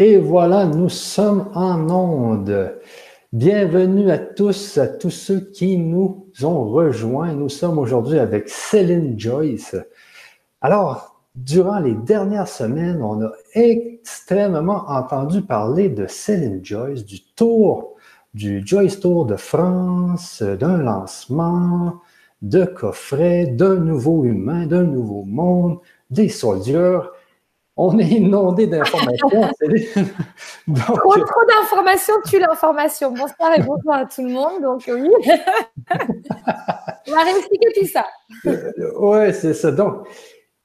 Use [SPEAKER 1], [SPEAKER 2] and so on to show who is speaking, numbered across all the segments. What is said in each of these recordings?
[SPEAKER 1] Et voilà, nous sommes en onde. Bienvenue à tous, à tous ceux qui nous ont rejoints. Nous sommes aujourd'hui avec Céline Joyce. Alors, durant les dernières semaines, on a extrêmement entendu parler de Céline Joyce, du tour, du Joyce Tour de France, d'un lancement, de coffrets, d'un nouveau humain, d'un nouveau monde, des soldats on est inondé d'informations.
[SPEAKER 2] trop, trop d'informations tue l'information. Bonsoir et bonsoir à tout le monde. Donc oui, on va réexpliquer tout ça.
[SPEAKER 1] Euh, oui, c'est ça. Donc,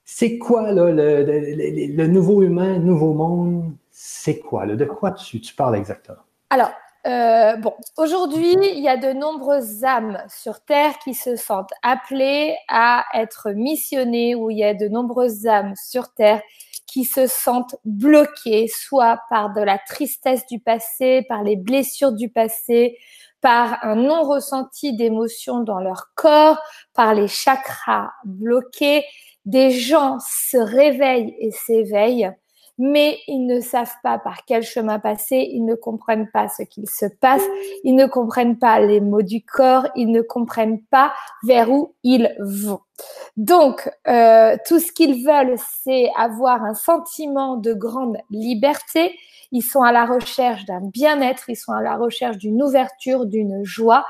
[SPEAKER 1] c'est quoi là, le, nouveau humain, nouveau monde? C'est quoi? de quoi tu, tu parles exactement?
[SPEAKER 2] Alors, euh, bon, aujourd'hui, il y a de nombreuses âmes sur Terre qui se sentent appelées à être missionnées, ou il y a de nombreuses âmes sur Terre qui se sentent bloqués, soit par de la tristesse du passé, par les blessures du passé, par un non ressenti d'émotions dans leur corps, par les chakras bloqués. Des gens se réveillent et s'éveillent mais ils ne savent pas par quel chemin passer, ils ne comprennent pas ce qu'il se passe, ils ne comprennent pas les mots du corps, ils ne comprennent pas vers où ils vont. Donc, euh, tout ce qu'ils veulent, c'est avoir un sentiment de grande liberté. Ils sont à la recherche d'un bien-être, ils sont à la recherche d'une ouverture, d'une joie.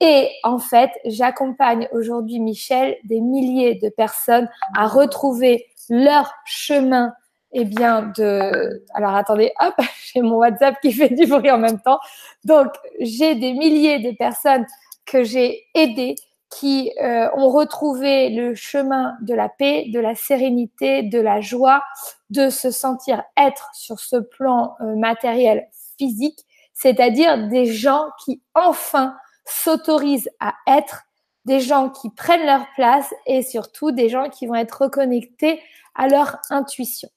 [SPEAKER 2] Et en fait, j'accompagne aujourd'hui, Michel, des milliers de personnes à retrouver leur chemin eh bien, de. Alors, attendez, hop, j'ai mon WhatsApp qui fait du bruit en même temps. Donc, j'ai des milliers de personnes que j'ai aidées qui euh, ont retrouvé le chemin de la paix, de la sérénité, de la joie, de se sentir être sur ce plan euh, matériel physique, c'est-à-dire des gens qui enfin s'autorisent à être, des gens qui prennent leur place et surtout des gens qui vont être reconnectés à leur intuition.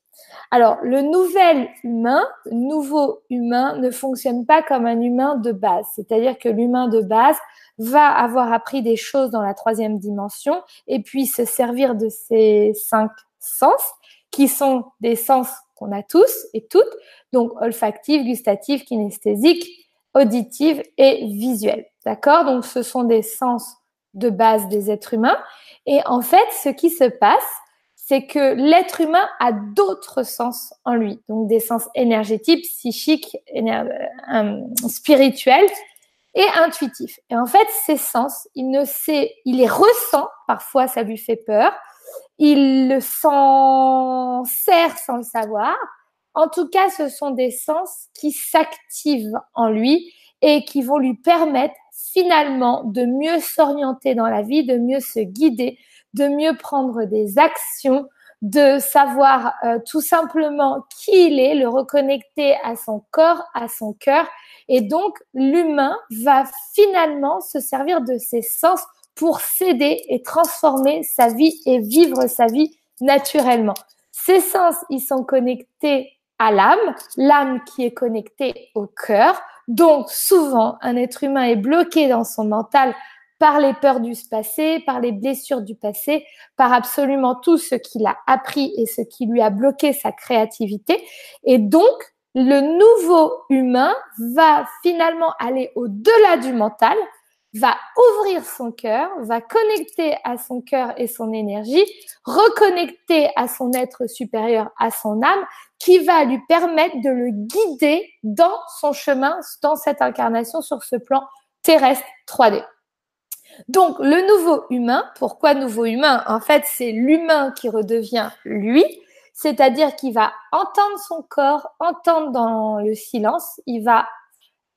[SPEAKER 2] Alors, le nouvel humain, nouveau humain, ne fonctionne pas comme un humain de base. C'est-à-dire que l'humain de base va avoir appris des choses dans la troisième dimension et puis se servir de ces cinq sens qui sont des sens qu'on a tous et toutes, donc olfactif, gustatif, kinesthésique, auditif et visuel. D'accord? Donc, ce sont des sens de base des êtres humains. Et en fait, ce qui se passe, c'est que l'être humain a d'autres sens en lui, donc des sens énergétiques, psychiques, euh, spirituels et intuitifs. Et en fait, ces sens, il ne sait, il les ressent. Parfois, ça lui fait peur. Il s'en sert sans le savoir. En tout cas, ce sont des sens qui s'activent en lui et qui vont lui permettre finalement de mieux s'orienter dans la vie, de mieux se guider, de mieux prendre des actions, de savoir euh, tout simplement qui il est, le reconnecter à son corps, à son cœur. Et donc, l'humain va finalement se servir de ses sens pour s'aider et transformer sa vie et vivre sa vie naturellement. Ces sens, ils sont connectés à l'âme, l'âme qui est connectée au cœur. Donc, souvent, un être humain est bloqué dans son mental par les peurs du passé, par les blessures du passé, par absolument tout ce qu'il a appris et ce qui lui a bloqué sa créativité. Et donc, le nouveau humain va finalement aller au-delà du mental, va ouvrir son cœur, va connecter à son cœur et son énergie, reconnecter à son être supérieur, à son âme, qui va lui permettre de le guider dans son chemin, dans cette incarnation sur ce plan terrestre 3D. Donc, le nouveau humain, pourquoi nouveau humain? En fait, c'est l'humain qui redevient lui, c'est-à-dire qu'il va entendre son corps, entendre dans le silence, il va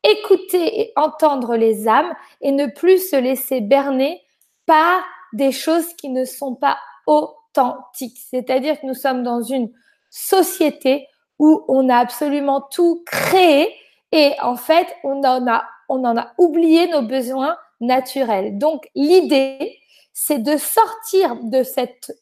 [SPEAKER 2] écouter et entendre les âmes et ne plus se laisser berner par des choses qui ne sont pas authentiques. C'est-à-dire que nous sommes dans une société où on a absolument tout créé et en fait, on en a, on en a oublié nos besoins Donc l'idée, c'est de sortir de cette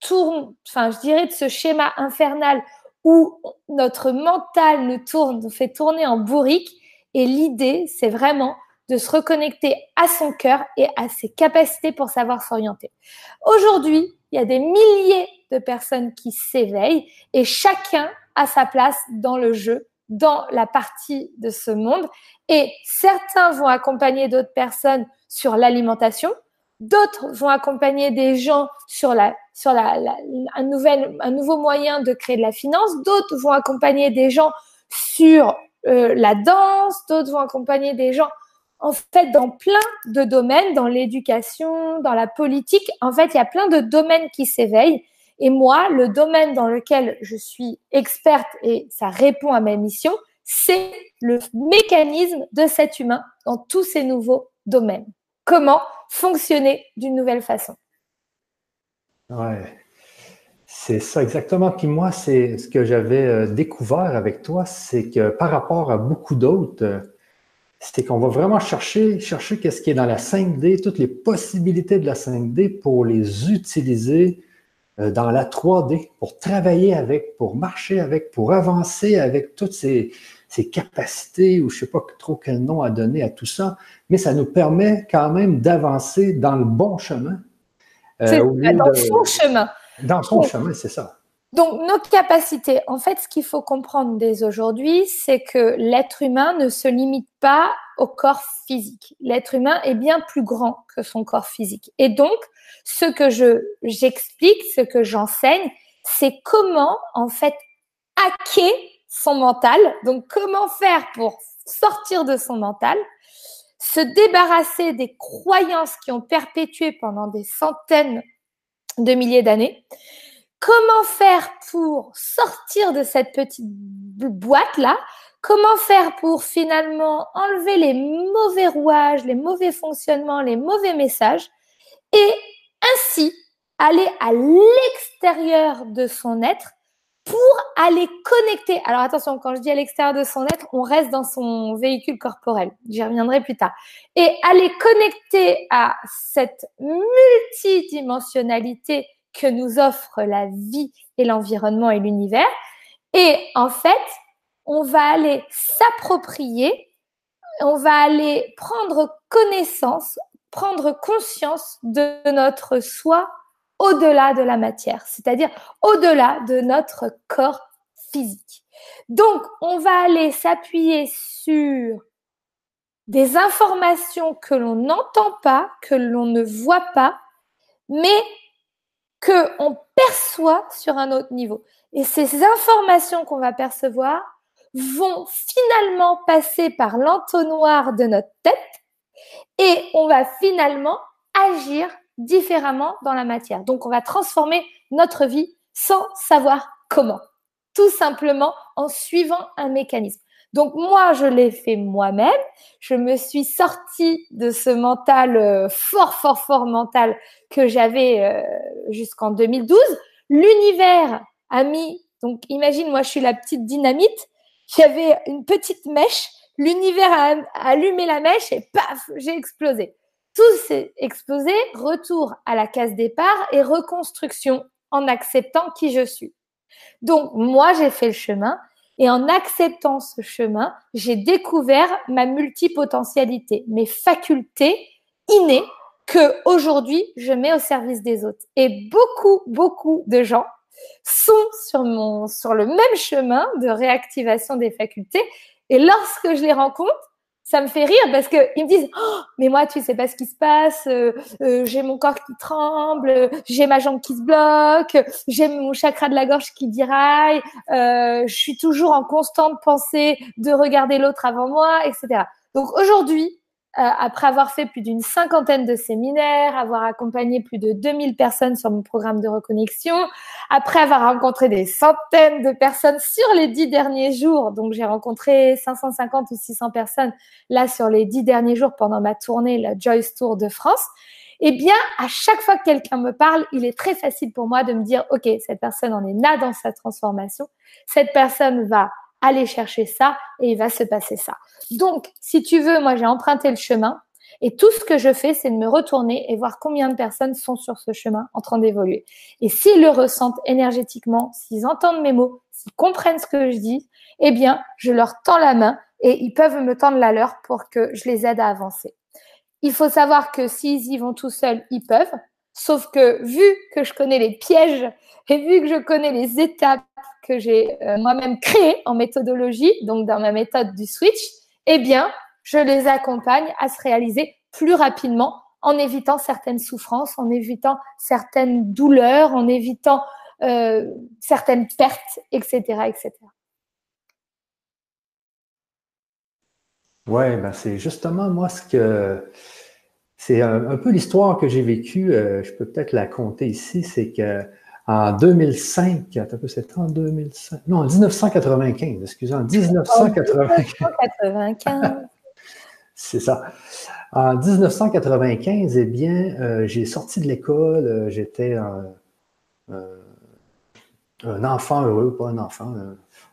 [SPEAKER 2] tourne, enfin je dirais de ce schéma infernal où notre mental nous tourne, nous fait tourner en bourrique. Et l'idée, c'est vraiment de se reconnecter à son cœur et à ses capacités pour savoir s'orienter. Aujourd'hui, il y a des milliers de personnes qui s'éveillent et chacun a sa place dans le jeu, dans la partie de ce monde. Et certains vont accompagner d'autres personnes sur l'alimentation, d'autres vont accompagner des gens sur la sur la, un nouvel un nouveau moyen de créer de la finance, d'autres vont accompagner des gens sur euh, la danse, d'autres vont accompagner des gens en fait dans plein de domaines, dans l'éducation, dans la politique. En fait, il y a plein de domaines qui s'éveillent. Et moi, le domaine dans lequel je suis experte et ça répond à ma mission, c'est le mécanisme de cet humain dans tous ces nouveaux domaines. Comment fonctionner d'une nouvelle façon.
[SPEAKER 1] Ouais, c'est ça exactement. Puis moi, c'est ce que j'avais euh, découvert avec toi, c'est que par rapport à beaucoup d'autres, euh, c'est qu'on va vraiment chercher, chercher qu'est-ce qui est dans la 5D, toutes les possibilités de la 5D pour les utiliser dans la 3D, pour travailler avec, pour marcher avec, pour avancer avec toutes ces, capacités, ou je ne sais pas trop quel nom à donner à tout ça, mais ça nous permet quand même d'avancer dans le bon chemin.
[SPEAKER 2] Euh, dans le son chemin.
[SPEAKER 1] Dans son chemin, c'est ça.
[SPEAKER 2] Donc, nos capacités, en fait, ce qu'il faut comprendre dès aujourd'hui, c'est que l'être humain ne se limite pas au corps physique. L'être humain est bien plus grand que son corps physique. Et donc, ce que je, j'explique, ce que j'enseigne, c'est comment, en fait, hacker son mental. Donc, comment faire pour sortir de son mental, se débarrasser des croyances qui ont perpétué pendant des centaines de milliers d'années, comment faire pour sortir de cette petite boîte-là? Comment faire pour finalement enlever les mauvais rouages, les mauvais fonctionnements, les mauvais messages et ainsi aller à l'extérieur de son être pour aller connecter? Alors attention, quand je dis à l'extérieur de son être, on reste dans son véhicule corporel. J'y reviendrai plus tard. Et aller connecter à cette multidimensionnalité que nous offre la vie et l'environnement et l'univers. Et en fait, on va aller s'approprier, on va aller prendre connaissance, prendre conscience de notre soi au-delà de la matière, c'est-à-dire au-delà de notre corps physique. Donc, on va aller s'appuyer sur des informations que l'on n'entend pas, que l'on ne voit pas, mais que on perçoit sur un autre niveau. Et ces informations qu'on va percevoir vont finalement passer par l'entonnoir de notre tête et on va finalement agir différemment dans la matière. Donc on va transformer notre vie sans savoir comment, tout simplement en suivant un mécanisme. Donc moi, je l'ai fait moi-même. Je me suis sortie de ce mental euh, fort, fort, fort mental que j'avais euh, jusqu'en 2012. L'univers a mis, donc imagine, moi, je suis la petite dynamite. J'avais une petite mèche. L'univers a allumé la mèche et paf, j'ai explosé. Tout s'est explosé. Retour à la case départ et reconstruction en acceptant qui je suis. Donc moi, j'ai fait le chemin et en acceptant ce chemin, j'ai découvert ma multipotentialité, mes facultés innées que aujourd'hui je mets au service des autres. Et beaucoup, beaucoup de gens sont sur mon, sur le même chemin de réactivation des facultés. Et lorsque je les rencontre, ça me fait rire parce que ils me disent oh, mais moi tu sais pas ce qui se passe euh, euh, j'ai mon corps qui tremble j'ai ma jambe qui se bloque j'ai mon chakra de la gorge qui diraille euh, je suis toujours en constante pensée de regarder l'autre avant moi etc donc aujourd'hui après avoir fait plus d'une cinquantaine de séminaires, avoir accompagné plus de 2000 personnes sur mon programme de reconnexion, après avoir rencontré des centaines de personnes sur les dix derniers jours, donc j'ai rencontré 550 ou 600 personnes là sur les dix derniers jours pendant ma tournée, la Joyce Tour de France, eh bien, à chaque fois que quelqu'un me parle, il est très facile pour moi de me dire, OK, cette personne en est là dans sa transformation, cette personne va aller chercher ça et il va se passer ça. Donc, si tu veux, moi j'ai emprunté le chemin et tout ce que je fais, c'est de me retourner et voir combien de personnes sont sur ce chemin en train d'évoluer. Et s'ils le ressentent énergétiquement, s'ils entendent mes mots, s'ils comprennent ce que je dis, eh bien, je leur tends la main et ils peuvent me tendre la leur pour que je les aide à avancer. Il faut savoir que s'ils y vont tout seuls, ils peuvent. Sauf que vu que je connais les pièges et vu que je connais les étapes que j'ai euh, moi-même créées en méthodologie, donc dans ma méthode du switch, eh bien, je les accompagne à se réaliser plus rapidement en évitant certaines souffrances, en évitant certaines douleurs, en évitant euh, certaines pertes, etc., etc.
[SPEAKER 1] Ouais, ben c'est justement moi ce que c'est un, peu l'histoire que j'ai vécue. Euh, je peux peut-être la compter ici. C'est que en 2005, c'était en 2005, non, en 1995, excusez, en 1995. c'est ça. En 1995, eh bien, euh, j'ai sorti de l'école, euh, j'étais un, un, enfant heureux, pas un enfant,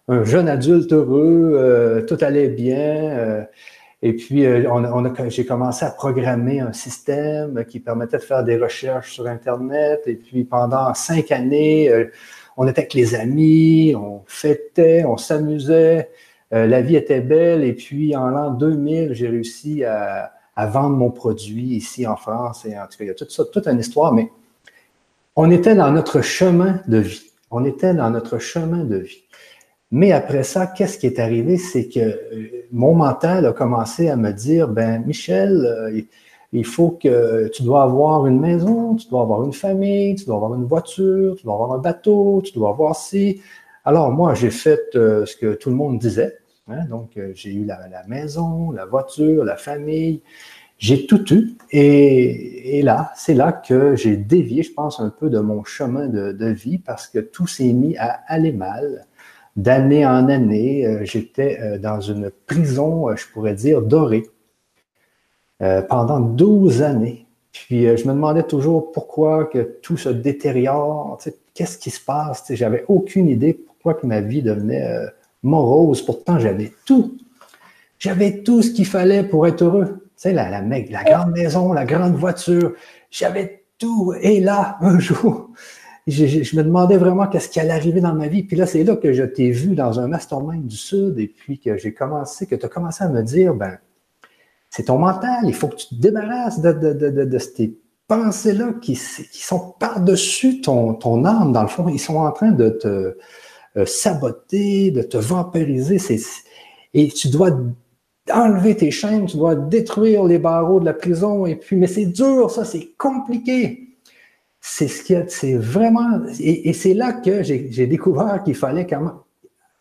[SPEAKER 1] un, jeune adulte heureux, tout allait bien. Et puis, euh, on, j'ai commencé à programmer un système qui permettait de faire des recherches sur Internet. Et puis, pendant cinq années, euh, on était avec les amis, on fêtait, on s'amusait. Euh, la vie était belle. Et puis, en l'an 2000, j'ai réussi à, vendre mon produit ici en France. Et en tout cas, il y a ça, toute une histoire. Mais on était dans notre chemin de vie. On était dans notre chemin de vie. Mais après ça, qu'est-ce qui est arrivé? C'est que euh, mon mental a commencé à me dire, ben Michel, euh, il faut que tu dois avoir une maison, tu dois avoir une famille, tu dois avoir une voiture, tu dois avoir un bateau, tu dois avoir ci. Alors moi, j'ai fait euh, ce que tout le monde disait. Hein. donc, j'ai eu la, maison, la voiture, la famille. J'ai tout eu. Et, là, c'est là que j'ai dévié, je pense, un peu de mon chemin de, de vie parce que tout s'est mis à aller mal d'année en année, euh, j'étais euh, dans une prison, euh, je pourrais dire, dorée, pendant 12 années. Puis je me demandais toujours pourquoi que tout se détériore, qu'est-ce qui se passe. J'avais aucune idée pourquoi que ma vie devenait morose. Pourtant, j'avais tout. J'avais tout ce qu'il fallait pour être heureux. Tu sais, la, la, la grande maison, la grande voiture. J'avais tout. Et là, un jour, je, me demandais vraiment qu'est-ce qui allait arriver dans ma vie. Puis là, c'est là que je t'ai vu dans un mastermind du Sud et puis que j'ai commencé, que tu as commencé à me dire, ben, c'est ton mental, il faut que tu te débarrasses de, de, ces pensées-là qui, qui, sont par-dessus ton, ton âme, dans le fond. Ils sont en train de te euh, saboter, de te vampiriser. Et tu dois enlever tes chaînes, tu dois détruire les barreaux de la prison. Et puis, mais c'est dur, ça, c'est compliqué c'est ce qui c'est vraiment, et, c'est là que j'ai découvert qu'il fallait même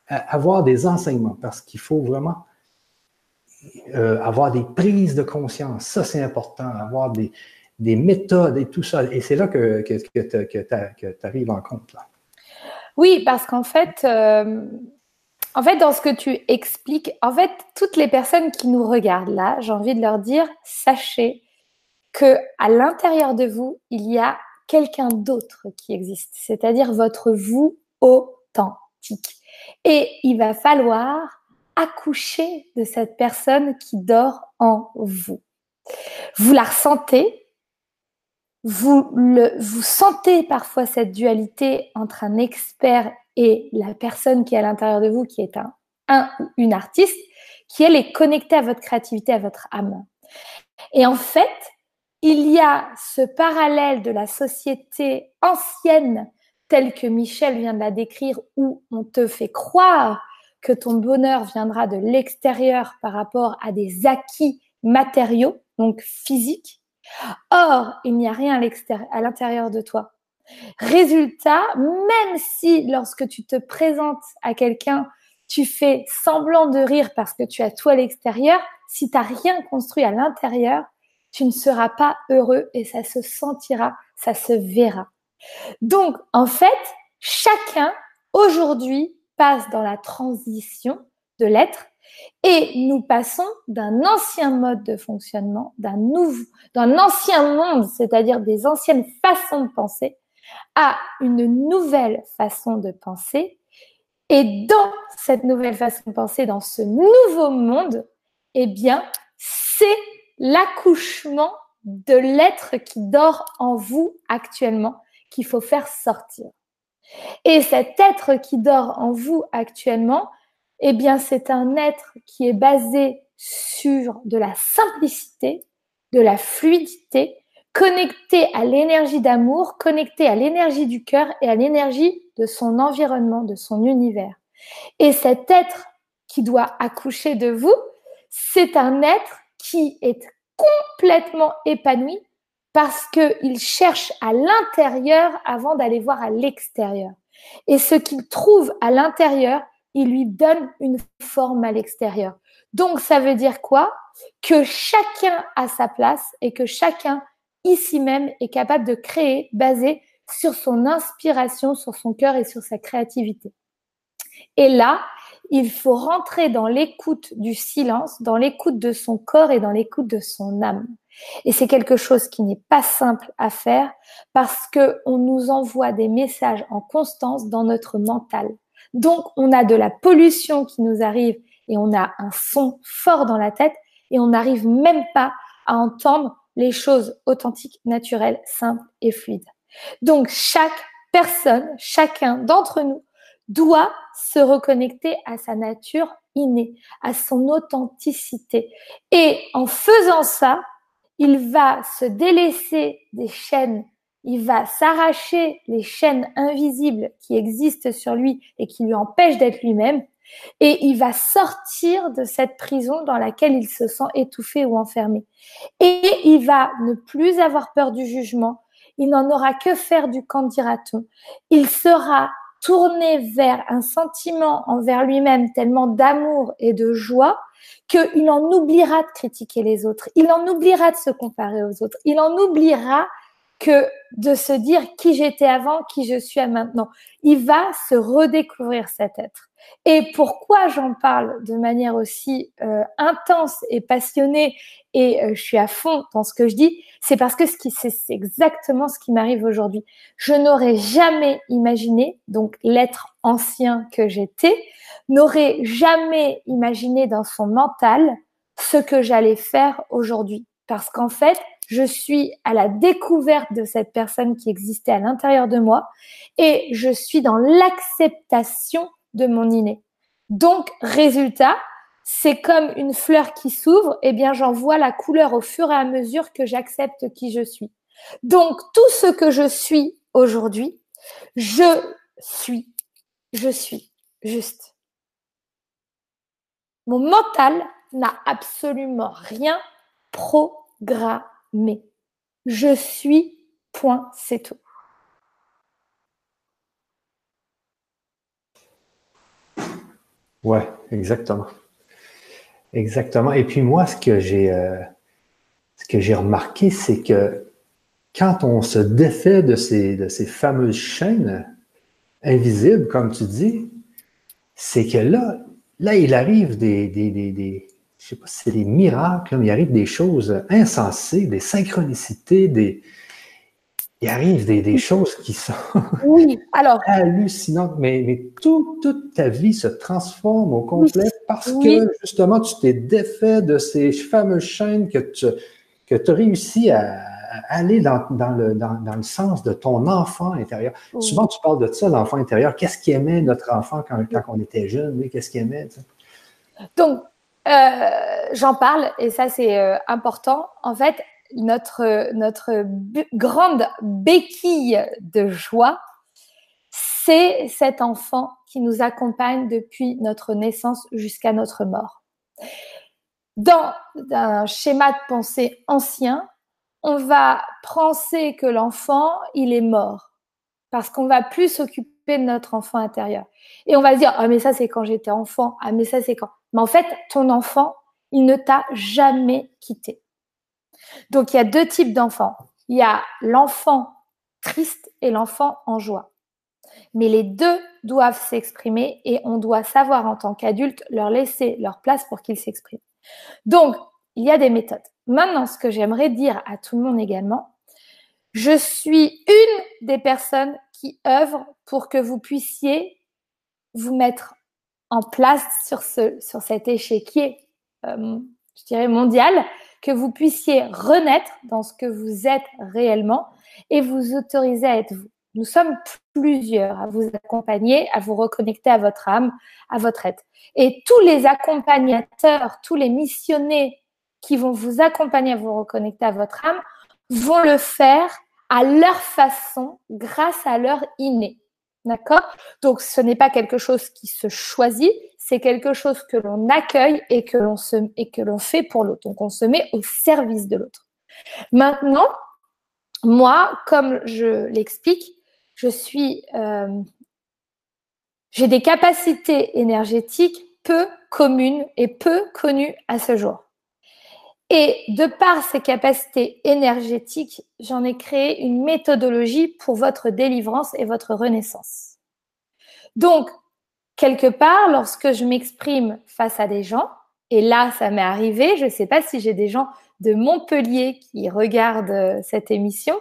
[SPEAKER 1] avoir des enseignements parce qu'il faut vraiment euh, avoir des prises de conscience. Ça, c'est important, avoir des, méthodes et tout ça. Et c'est là que, tu arrives en compte. Là.
[SPEAKER 2] Oui, parce qu'en fait, euh, en fait, dans ce que tu expliques, en fait, toutes les personnes qui nous regardent là, j'ai envie de leur dire, sachez que à l'intérieur de vous, il y a quelqu'un d'autre qui existe, c'est-à-dire votre vous authentique. Et il va falloir accoucher de cette personne qui dort en vous. Vous la ressentez, vous, vous sentez parfois cette dualité entre un expert et la personne qui est à l'intérieur de vous, qui est un, un ou une artiste, qui elle est connectée à votre créativité, à votre âme. Et en fait, il y a ce parallèle de la société ancienne telle que Michel vient de la décrire, où on te fait croire que ton bonheur viendra de l'extérieur par rapport à des acquis matériaux, donc physiques. Or, il n'y a rien à l'intérieur de toi. Résultat, même si lorsque tu te présentes à quelqu'un, tu fais semblant de rire parce que tu as tout à l'extérieur, si tu n'as rien construit à l'intérieur, tu ne seras pas heureux et ça se sentira, ça se verra. Donc, en fait, chacun aujourd'hui passe dans la transition de l'être et nous passons d'un ancien mode de fonctionnement, d'un nouveau, d'un ancien monde, c'est-à-dire des anciennes façons de penser, à une nouvelle façon de penser. Et dans cette nouvelle façon de penser, dans ce nouveau monde, eh bien, c'est l'accouchement de l'être qui dort en vous actuellement qu'il faut faire sortir. Et cet être qui dort en vous actuellement, eh bien, c'est un être qui est basé sur de la simplicité, de la fluidité, connecté à l'énergie d'amour, connecté à l'énergie du cœur et à l'énergie de son environnement, de son univers. Et cet être qui doit accoucher de vous, c'est un être qui est complètement épanoui parce qu'il cherche à l'intérieur avant d'aller voir à l'extérieur. Et ce qu'il trouve à l'intérieur, il lui donne une forme à l'extérieur. Donc ça veut dire quoi? Que chacun a sa place et que chacun ici même est capable de créer basé sur son inspiration, sur son cœur et sur sa créativité. Et là, il faut rentrer dans l'écoute du silence, dans l'écoute de son corps et dans l'écoute de son âme. Et c'est quelque chose qui n'est pas simple à faire parce que on nous envoie des messages en constance dans notre mental. Donc, on a de la pollution qui nous arrive et on a un son fort dans la tête et on n'arrive même pas à entendre les choses authentiques, naturelles, simples et fluides. Donc, chaque personne, chacun d'entre nous doit se reconnecter à sa nature innée, à son authenticité. Et en faisant ça, il va se délaisser des chaînes, il va s'arracher les chaînes invisibles qui existent sur lui et qui lui empêchent d'être lui-même, et il va sortir de cette prison dans laquelle il se sent étouffé ou enfermé. Et il va ne plus avoir peur du jugement, il n'en aura que faire du candidaton. Il sera tourné vers un sentiment envers lui-même tellement d'amour et de joie qu'il en oubliera de critiquer les autres, il en oubliera de se comparer aux autres, il en oubliera que de se dire qui j'étais avant, qui je suis à maintenant. Il va se redécouvrir cet être. Et pourquoi j'en parle de manière aussi euh, intense et passionnée et euh, je suis à fond dans ce que je dis, c'est parce que c'est exactement ce qui m'arrive aujourd'hui. Je n'aurais jamais imaginé, donc l'être ancien que j'étais, n'aurait jamais imaginé dans son mental ce que j'allais faire aujourd'hui. Parce qu'en fait, je suis à la découverte de cette personne qui existait à l'intérieur de moi et je suis dans l'acceptation de mon inné. Donc, résultat, c'est comme une fleur qui s'ouvre, eh bien, j'en vois la couleur au fur et à mesure que j'accepte qui je suis. Donc, tout ce que je suis aujourd'hui, je suis, je suis juste. Mon mental n'a absolument rien programmé. Je suis, point, c'est tout.
[SPEAKER 1] Ouais, exactement. Exactement. Et puis moi, ce que j'ai euh, ce que j'ai remarqué, c'est que quand on se défait de ces, de ces fameuses chaînes invisibles, comme tu dis, c'est que là, là, il arrive des je sais pas si c'est des miracles, mais il arrive des choses insensées, des synchronicités, des, il arrive des, choses qui sont
[SPEAKER 2] oui, alors,
[SPEAKER 1] hallucinantes, mais, mais toute ta vie se transforme au complet parce que justement, tu t'es défait de ces fameuses chaînes que tu que as réussi à, aller dans, le, dans, le sens de ton enfant intérieur. Souvent, tu parles de ça, l'enfant intérieur. Qu'est-ce qu'aimait notre enfant quand, quand on était jeune? Qu'est-ce qu'il aimait?
[SPEAKER 2] Donc, j'en parle et ça, c'est euh, important. En fait, notre, notre grande béquille de joie, c'est cet enfant qui nous accompagne depuis notre naissance jusqu'à notre mort. Dans un schéma de pensée ancien, on va penser que l'enfant, il est mort parce qu'on va plus s'occuper de notre enfant intérieur. Et on va se dire, ah, mais ça, c'est quand j'étais enfant. Ah, mais ça, c'est quand. Mais en fait, ton enfant, il ne t'a jamais quitté. Donc, il y a deux types d'enfants. Il y a l'enfant triste et l'enfant en joie. Mais les deux doivent s'exprimer et on doit savoir en tant qu'adulte leur laisser leur place pour qu'ils s'expriment. Donc, il y a des méthodes. Maintenant, ce que j'aimerais dire à tout le monde également, je suis une des personnes qui œuvrent pour que vous puissiez vous mettre en place sur, ce, sur cet échiquier, euh, je dirais, mondial, que vous puissiez renaître dans ce que vous êtes réellement et vous autoriser à être vous. Nous sommes plusieurs à vous accompagner, à vous reconnecter à votre âme, à votre être. Et tous les accompagnateurs, tous les missionnés qui vont vous accompagner à vous reconnecter à votre âme vont le faire à leur façon, grâce à leur inné. D'accord? Donc, ce n'est pas quelque chose qui se choisit, c'est quelque chose que l'on accueille et que l'on fait pour l'autre. Donc, on se met au service de l'autre. Maintenant, moi, comme je l'explique, euh, j'ai des capacités énergétiques peu communes et peu connues à ce jour. Et de par ces capacités énergétiques, j'en ai créé une méthodologie pour votre délivrance et votre renaissance. Donc, quelque part, lorsque je m'exprime face à des gens, et là, ça m'est arrivé, je ne sais pas si j'ai des gens de Montpellier qui regardent euh, cette émission,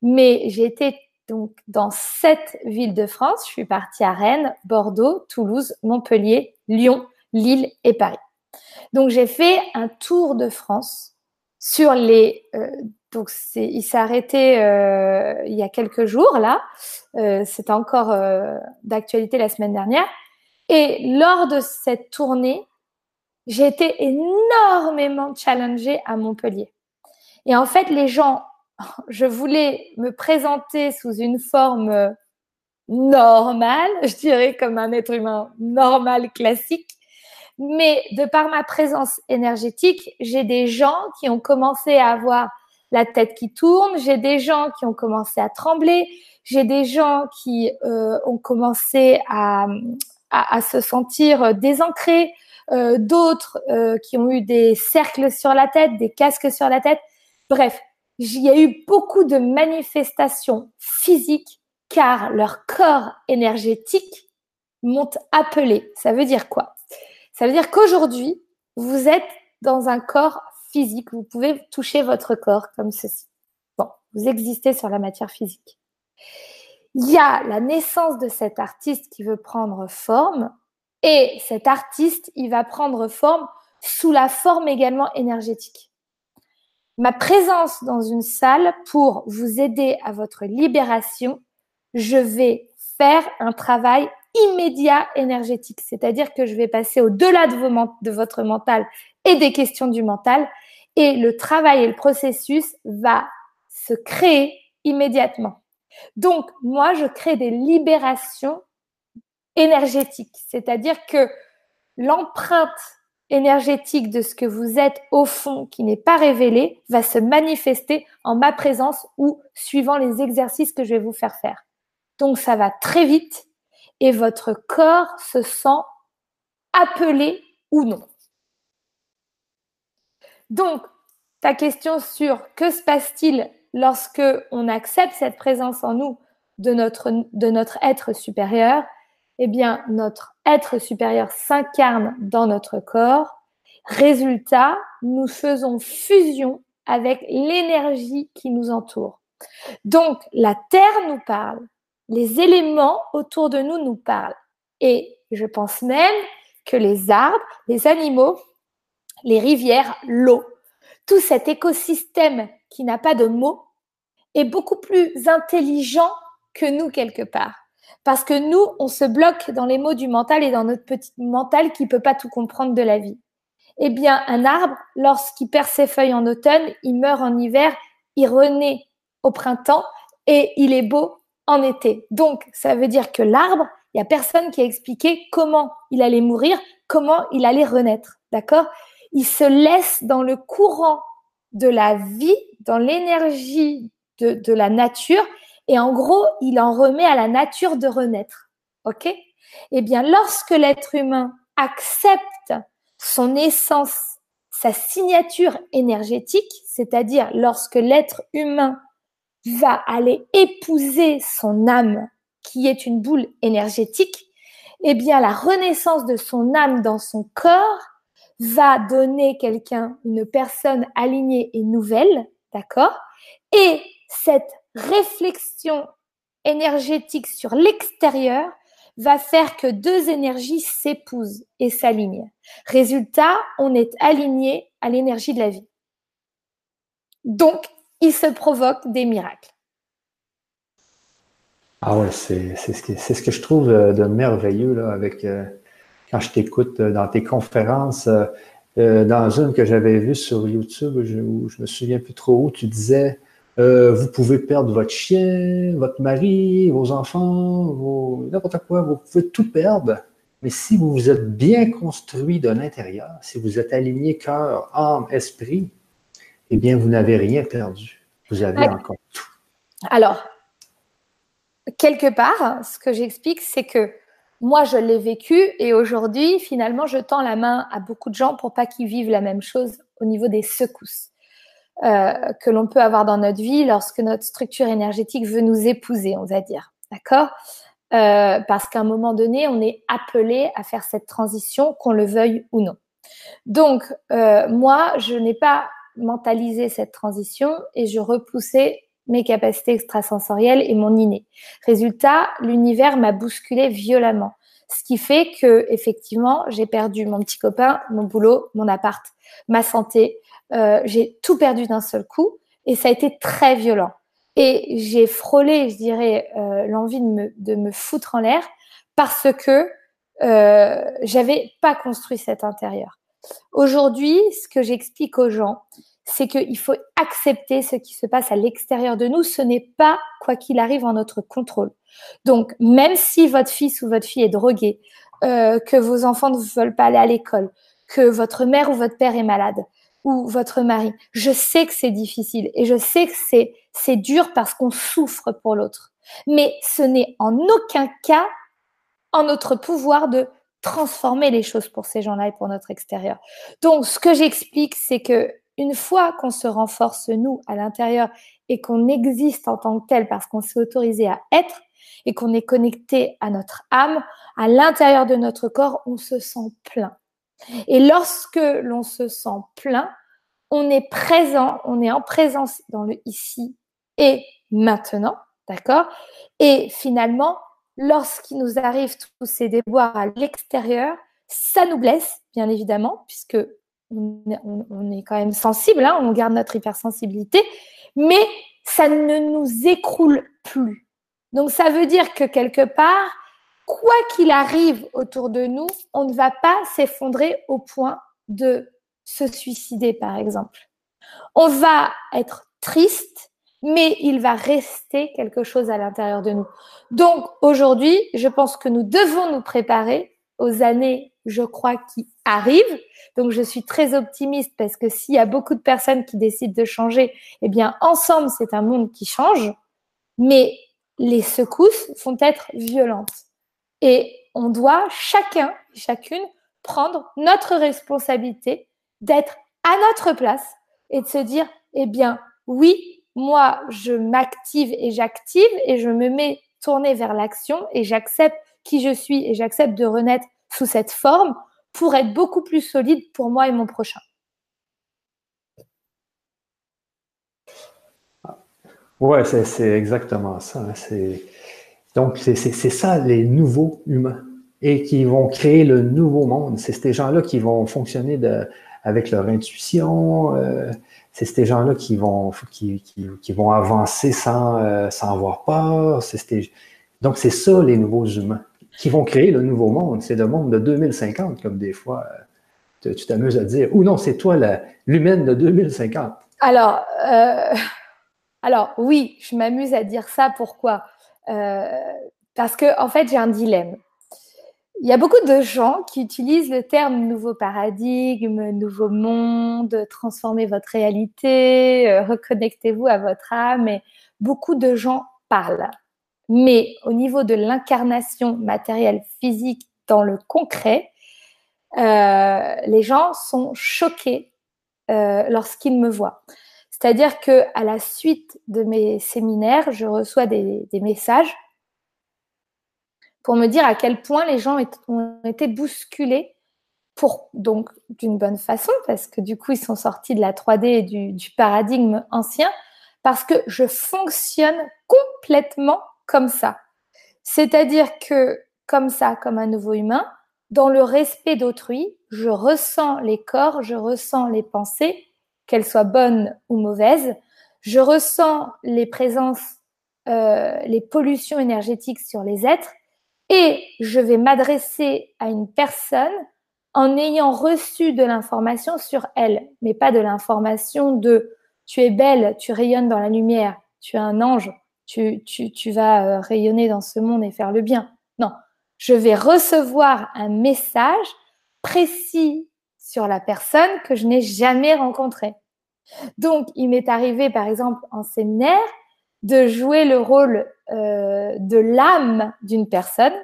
[SPEAKER 2] mais j'ai été donc dans sept villes de France. Je suis partie à Rennes, Bordeaux, Toulouse, Montpellier, Lyon, Lille et Paris. Donc j'ai fait un tour de France sur les. Euh, donc il s'est arrêté euh, il y a quelques jours là. Euh, C'était encore euh, d'actualité la semaine dernière. Et lors de cette tournée, j'ai été énormément challengée à Montpellier. Et en fait, les gens, je voulais me présenter sous une forme normale, je dirais comme un être humain normal, classique. Mais de par ma présence énergétique, j'ai des gens qui ont commencé à avoir la tête qui tourne, j'ai des gens qui ont commencé à trembler, j'ai des gens qui euh, ont commencé à, se sentir désancrés, euh, d'autres euh, qui ont eu des cercles sur la tête, des casques sur la tête. Bref, il y a eu beaucoup de manifestations physiques car leur corps énergétique m'ont appelé. Ça veut dire quoi? Ça veut dire qu'aujourd'hui, vous êtes dans un corps physique. Vous pouvez toucher votre corps comme ceci. Bon, vous existez sur la matière physique. Il y a la naissance de cet artiste qui veut prendre forme et cet artiste, il va prendre forme sous la forme également énergétique. Ma présence dans une salle pour vous aider à votre libération, je vais faire un travail immédiat énergétique. C'est-à-dire que je vais passer au-delà de, votre mental et des questions du mental et le travail et le processus va se créer immédiatement. Donc, moi, je crée des libérations énergétiques. C'est-à-dire que l'empreinte énergétique de ce que vous êtes au fond qui n'est pas révélé va se manifester en ma présence ou suivant les exercices que je vais vous faire faire. Donc ça va très vite et votre corps se sent appelé ou non. Donc, ta question sur que se passe-t-il lorsque on accepte cette présence en nous de notre, de notre être supérieur, eh bien, notre être supérieur s'incarne dans notre corps. Résultat, nous faisons fusion avec l'énergie qui nous entoure. Donc, la Terre nous parle, les éléments autour de nous nous parlent. Et je pense même que les arbres, les animaux, les rivières, l'eau, tout cet écosystème qui n'a pas de mots est beaucoup plus intelligent que nous quelque part. Parce que nous, on se bloque dans les mots du mental et dans notre petit mental qui peut pas tout comprendre de la vie. Eh bien, un arbre, lorsqu'il perd ses feuilles en automne, il meurt en hiver, il renaît au printemps et il est beau été. Donc, ça veut dire que l'arbre, il n'y a personne qui a expliqué comment il allait mourir, comment il allait renaître. D'accord? Il se laisse dans le courant de la vie, dans l'énergie de, de, la nature, et en gros, il en remet à la nature de renaître. OK? Eh bien, lorsque l'être humain accepte son essence, sa signature énergétique, c'est-à-dire lorsque l'être humain va aller épouser son âme, qui est une boule énergétique, eh bien, la renaissance de son âme dans son corps va donner quelqu'un, une personne alignée et nouvelle, d'accord? Et cette réflexion énergétique sur l'extérieur va faire que deux énergies s'épousent et s'alignent. Résultat, on est aligné à l'énergie de la vie. Donc, il se provoque des miracles.
[SPEAKER 1] Ah ouais, c'est ce, ce que je trouve euh, de merveilleux là, avec euh, quand je t'écoute euh, dans tes conférences. dans une que j'avais vue sur YouTube, je, où je me souviens plus trop où, tu disais vous pouvez perdre votre chien, votre mari, vos enfants, n'importe quoi. Vous pouvez tout perdre. Mais si vous vous êtes bien construit de l'intérieur, si vous êtes aligné cœur, âme, esprit, eh bien, vous n'avez rien perdu. Vous avez encore tout.
[SPEAKER 2] Alors, quelque part, ce que j'explique, c'est que moi, je l'ai vécu et aujourd'hui, finalement, je tends la main à beaucoup de gens pour pas qu'ils vivent la même chose au niveau des secousses euh, que l'on peut avoir dans notre vie lorsque notre structure énergétique veut nous épouser, on va dire. D'accord? Euh, Parce qu'à un moment donné, on est appelé à faire cette transition, qu'on le veuille ou non. Donc, euh, moi, je n'ai pas mentalisé cette transition et je repoussais mes capacités extrasensorielles et mon inné. Résultat, l'univers m'a bousculé violemment. Ce qui fait que, effectivement, j'ai perdu mon petit copain, mon boulot, mon appart, ma santé. Euh, j'ai tout perdu d'un seul coup et ça a été très violent. Et j'ai frôlé, je dirais, euh, l'envie de me, de me foutre en l'air parce que euh, j'avais pas construit cet intérieur. Aujourd'hui, ce que j'explique aux gens, c'est qu'il faut accepter ce qui se passe à l'extérieur de nous. Ce n'est pas, quoi qu'il arrive, en notre contrôle. Donc, même si votre fils ou votre fille est drogué, euh, que vos enfants ne veulent pas aller à l'école, que votre mère ou votre père est malade, ou votre mari, je sais que c'est difficile et je sais que c'est, c'est dur parce qu'on souffre pour l'autre. Mais ce n'est en aucun cas en notre pouvoir de transformer les choses pour ces gens-là et pour notre extérieur. Donc, ce que j'explique, c'est que une fois qu'on se renforce nous à l'intérieur et qu'on existe en tant que tel parce qu'on s'est autorisé à être et qu'on est connecté à notre âme, à l'intérieur de notre corps, on se sent plein. Et lorsque l'on se sent plein, on est présent, on est en présence dans le ici et maintenant, d'accord? Et finalement, lorsqu'il nous arrive tous ces déboires à l'extérieur, ça nous blesse, bien évidemment, puisque on, est quand même sensible, hein, on garde notre hypersensibilité, mais ça ne nous écroule plus. Donc ça veut dire que quelque part, quoi qu'il arrive autour de nous, on ne va pas s'effondrer au point de se suicider, par exemple. On va être triste, mais il va rester quelque chose à l'intérieur de nous. Donc aujourd'hui, je pense que nous devons nous préparer aux années, je crois, qui arrivent. Donc, je suis très optimiste parce que s'il y a beaucoup de personnes qui décident de changer, eh bien, ensemble, c'est un monde qui change. Mais les secousses vont être violentes. Et on doit chacun, chacune, prendre notre responsabilité d'être à notre place et de se dire, eh bien, oui, moi, je m'active et j'active et je me mets tourner vers l'action et j'accepte qui je suis et j'accepte de renaître sous cette forme pour être beaucoup plus solide pour moi et mon prochain.
[SPEAKER 1] Ouais, c'est exactement ça. Hein. Donc, c'est ça les nouveaux humains et qui vont créer le nouveau monde. C'est ces gens-là qui vont fonctionner avec leur intuition. Euh, c'est ces gens-là qui vont, avancer sans, euh, sans avoir peur. Donc, c'est ça les nouveaux humains qui vont créer le nouveau monde. C'est le monde de 2050, comme des fois euh, tu t'amuses à dire. Ou non, c'est toi l'humaine de 2050.
[SPEAKER 2] Alors, euh, alors oui, je m'amuse à dire ça. Pourquoi? Parce que en fait, j'ai un dilemme. Il y a beaucoup de gens qui utilisent le terme nouveau paradigme, nouveau monde, transformer votre réalité, reconnectez-vous à votre âme. Et beaucoup de gens parlent. Mais au niveau de l'incarnation matérielle physique dans le concret, euh, les gens sont choqués euh, lorsqu'ils me voient. C'est-à-dire que à la suite de mes séminaires, je reçois des, messages pour me dire à quel point les gens ont été bousculés pour donc d'une bonne façon parce que du coup ils sont sortis de la 3D et du paradigme ancien parce que je fonctionne complètement comme ça. C'est-à-dire que comme ça, comme un nouveau humain, dans le respect d'autrui, je ressens les corps, je ressens les pensées, qu'elles soient bonnes ou mauvaises, je ressens les présences, euh, les pollutions énergétiques sur les êtres, et je vais m'adresser à une personne en ayant reçu de l'information sur elle, mais pas de l'information de tu es belle, tu rayonnes dans la lumière, tu es un ange, tu, tu, tu vas euh, rayonner dans ce monde et faire le bien. Non, je vais recevoir un message précis sur la personne que je n'ai jamais rencontrée. Donc, il m'est arrivé, par exemple, en séminaire, de jouer le rôle euh, de l'âme d'une personne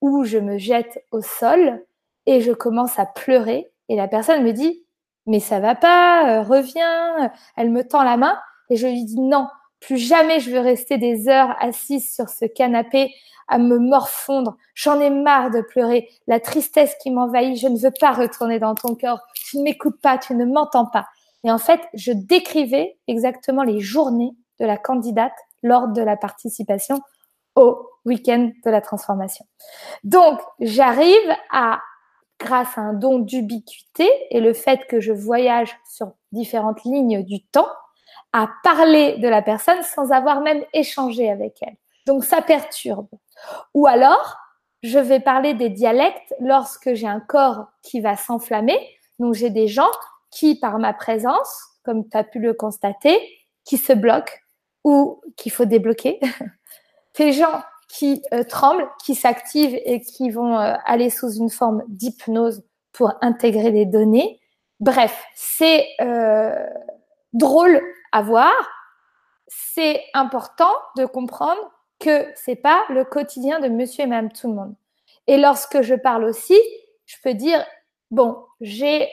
[SPEAKER 2] où je me jette au sol et je commence à pleurer et la personne me dit mais ça va pas, euh, reviens, elle me tend la main et je lui dis non, plus jamais je veux rester des heures assise sur ce canapé à me morfondre. J'en ai marre de pleurer, la tristesse qui m'envahit, je ne veux pas retourner dans ton corps. Tu ne m'écoutes pas, tu ne m'entends pas. Et en fait, je décrivais exactement les journées de la candidate lors de la participation au week-end de la transformation. Donc, j'arrive à, grâce à un don d'ubiquité et le fait que je voyage sur différentes lignes du temps, à parler de la personne sans avoir même échangé avec elle. Donc, ça perturbe. Ou alors, je vais parler des dialectes lorsque j'ai un corps qui va s'enflammer. Donc, j'ai des gens qui, par ma présence, comme tu as pu le constater, qui se bloquent ou qu'il faut débloquer. Ces gens qui euh, tremblent, qui s'activent et qui vont euh, aller sous une forme d'hypnose pour intégrer les données. Bref, c'est euh, drôle à voir. C'est important de comprendre que c'est pas le quotidien de monsieur et madame tout le monde. Et lorsque je parle aussi, je peux dire, bon, j'ai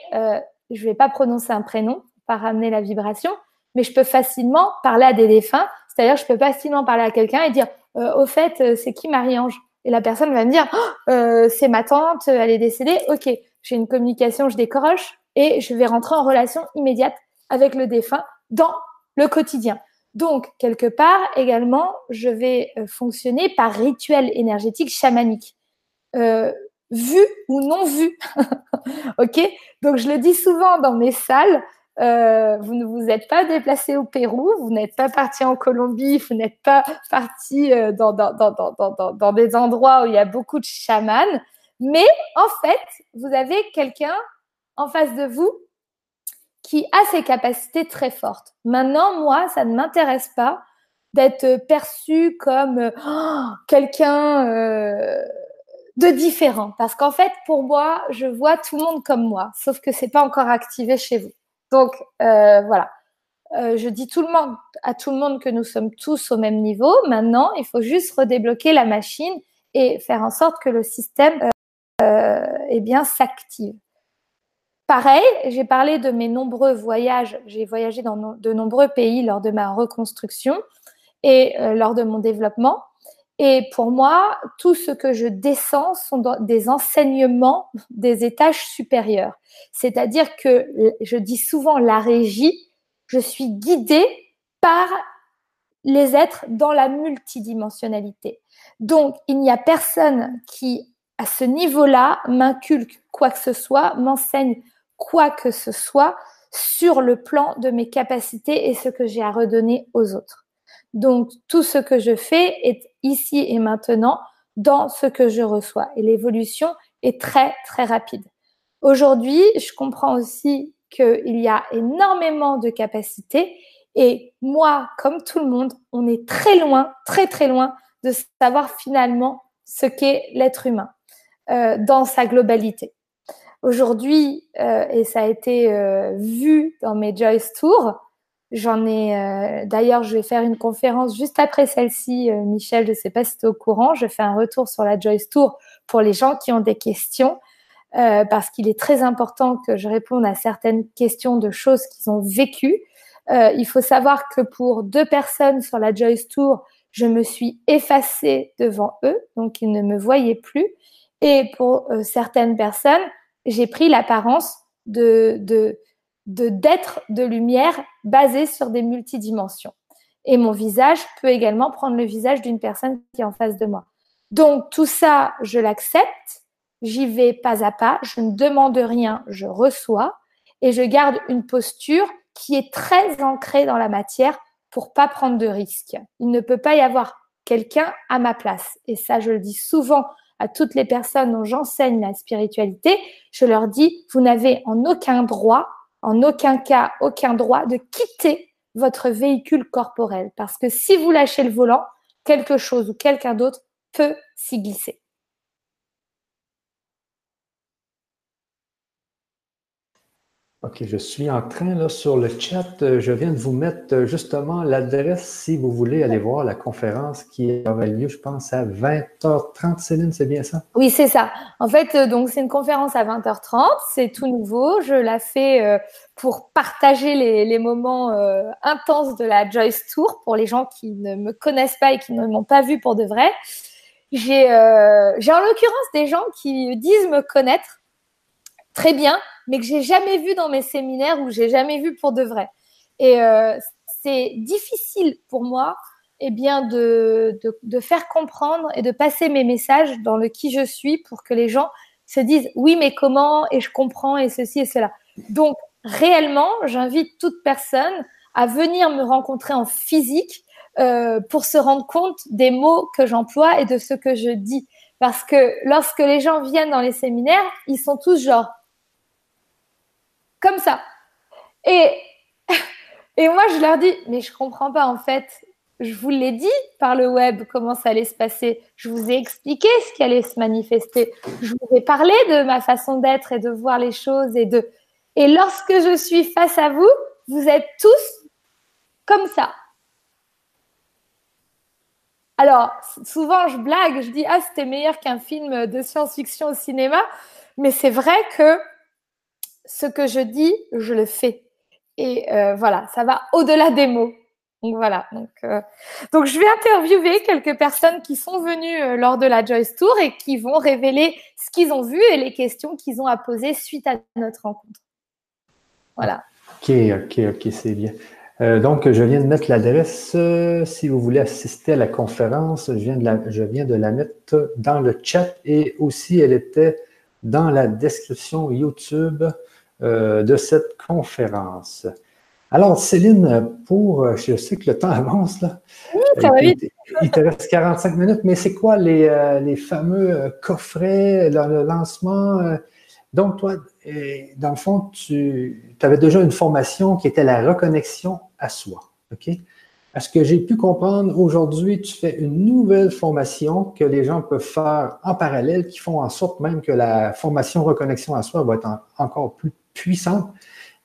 [SPEAKER 2] je vais pas prononcer un prénom, pas ramener la vibration, mais je peux facilement parler à des défunts. C'est-à-dire, je peux facilement parler à quelqu'un et dire, euh, au fait, euh, c'est qui Marie-Ange? Et la personne va me dire, oh, euh, c'est ma tante, elle est décédée. Ok, j'ai une communication, je décroche et je vais rentrer en relation immédiate avec le défunt dans le quotidien. Donc, quelque part, également, je vais fonctionner par rituel énergétique chamanique. Vu ou non vu. ok? Donc je le dis souvent dans mes salles. Euh, vous ne vous êtes pas déplacé au Pérou, vous n'êtes pas parti en Colombie, vous n'êtes pas parti euh, dans, dans, dans, dans, dans des endroits où il y a beaucoup de chamans, mais en fait, vous avez quelqu'un en face de vous qui a ses capacités très fortes. Maintenant, moi, ça ne m'intéresse pas d'être perçu comme oh, quelqu'un euh, de différent. Parce qu'en fait, pour moi, je vois tout le monde comme moi, sauf que c'est pas encore activé chez vous. Donc, euh, voilà. Euh, je dis à tout le monde que nous sommes tous au même niveau. Maintenant, il faut juste redébloquer la machine et faire en sorte que le système euh, eh bien s'active. Pareil, j'ai parlé de mes nombreux voyages. J'ai voyagé dans de nombreux pays lors de ma reconstruction et lors de mon développement. Et pour moi, tout ce que je descends sont des enseignements des étages supérieurs. C'est-à-dire que je dis souvent la régie, je suis guidée par les êtres dans la multidimensionnalité. Donc, il n'y a personne qui, à ce niveau-là, m'inculque quoi que ce soit, m'enseigne quoi que ce soit sur le plan de mes capacités et ce que j'ai à redonner aux autres. Donc, tout ce que je fais est ici et maintenant dans ce que je reçois. Et l'évolution est très, très rapide. Aujourd'hui, je comprends aussi qu'il y a énormément de capacités et moi, comme tout le monde, on est très loin, très, très loin de savoir finalement ce qu'est l'être humain euh, dans sa globalité. Aujourd'hui, euh, et ça a été euh, vu dans mes Joyce Tours, J'en ai euh, d'ailleurs, je vais faire une conférence juste après celle-ci, euh, Michel. Je ne sais pas si tu es au courant. Je fais un retour sur la Joyce Tour pour les gens qui ont des questions, euh, parce qu'il est très important que je réponde à certaines questions de choses qu'ils ont vécues. il faut savoir que pour deux personnes sur la Joyce Tour, je me suis effacée devant eux, donc ils ne me voyaient plus. Et pour certaines personnes, j'ai pris l'apparence de de d'être de lumière basé sur des multidimensions. Et mon visage peut également prendre le visage d'une personne qui est en face de moi. Donc tout ça, je l'accepte, j'y vais pas à pas, je ne demande rien, je reçois et je garde une posture qui est très ancrée dans la matière pour pas prendre de risques. Il ne peut pas y avoir quelqu'un à ma place. Et ça, je le dis souvent à toutes les personnes dont j'enseigne la spiritualité. Je leur dis, vous n'avez en aucun droit en aucun cas aucun droit de quitter votre véhicule corporel. Parce que si vous lâchez le volant, quelque chose ou quelqu'un d'autre peut s'y glisser.
[SPEAKER 1] OK, je suis en train là sur le chat. Euh, je viens de vous mettre euh, justement l'adresse si vous voulez aller voir la conférence qui aura lieu, je pense, à 20h30. Céline, c'est bien ça?
[SPEAKER 2] Oui, c'est ça. En fait, euh, donc c'est une conférence à 20h30. C'est tout nouveau. Je la fais pour partager les, les moments intenses de la Joyce Tour pour les gens qui ne me connaissent pas et qui ne m'ont pas vu pour de vrai. J'ai j'ai en l'occurrence des gens qui disent me connaître très bien, mais que j'ai jamais vu dans mes séminaires ou j'ai jamais vu pour de vrai. Et euh, c'est difficile pour moi, eh bien, de, de, faire comprendre et de passer mes messages dans le qui je suis pour que les gens se disent oui, mais comment? Et je comprends et ceci et cela. Donc réellement, j'invite toute personne à venir me rencontrer en physique euh, pour se rendre compte des mots que j'emploie et de ce que je dis. Parce que lorsque les gens viennent dans les séminaires, ils sont tous genre comme ça. Et, et moi, je leur dis, mais je comprends pas en fait. Je vous l'ai dit par le web comment ça allait se passer. Je vous ai expliqué ce qui allait se manifester. Je vous ai parlé de ma façon d'être et de voir les choses et de. Et lorsque je suis face à vous, vous êtes tous comme ça. Alors, souvent, je blague, je dis, ah, c'était meilleur qu'un film de science-fiction au cinéma. Mais c'est vrai que ce que je dis, je le fais. Et euh, voilà, ça va au-delà des mots. Donc voilà. Donc, euh, je vais interviewer quelques personnes qui sont venues euh, lors de la Joyce Tour et qui vont révéler ce qu'ils ont vu et les questions qu'ils ont à poser suite à notre rencontre. Voilà.
[SPEAKER 1] Ok, ok, ok, c'est bien. donc, je viens de mettre l'adresse. si vous voulez assister à la conférence, je viens, de la, je viens de la mettre dans le chat et aussi elle était dans la description YouTube euh, de cette conférence. Alors, Céline, pour, euh, je sais que le temps avance, là.
[SPEAKER 2] Oui, ça va vite.
[SPEAKER 1] Il te reste 45 minutes, mais c'est quoi les, euh, les, fameux coffrets, le, lancement? Donc, toi, dans le fond, tu avais déjà une formation qui était la reconnexion à soi. OK? À ce que j'ai pu comprendre, aujourd'hui, tu fais une nouvelle formation que les gens peuvent faire en parallèle, qui font en sorte même que la formation reconnexion à soi va être encore plus puissante.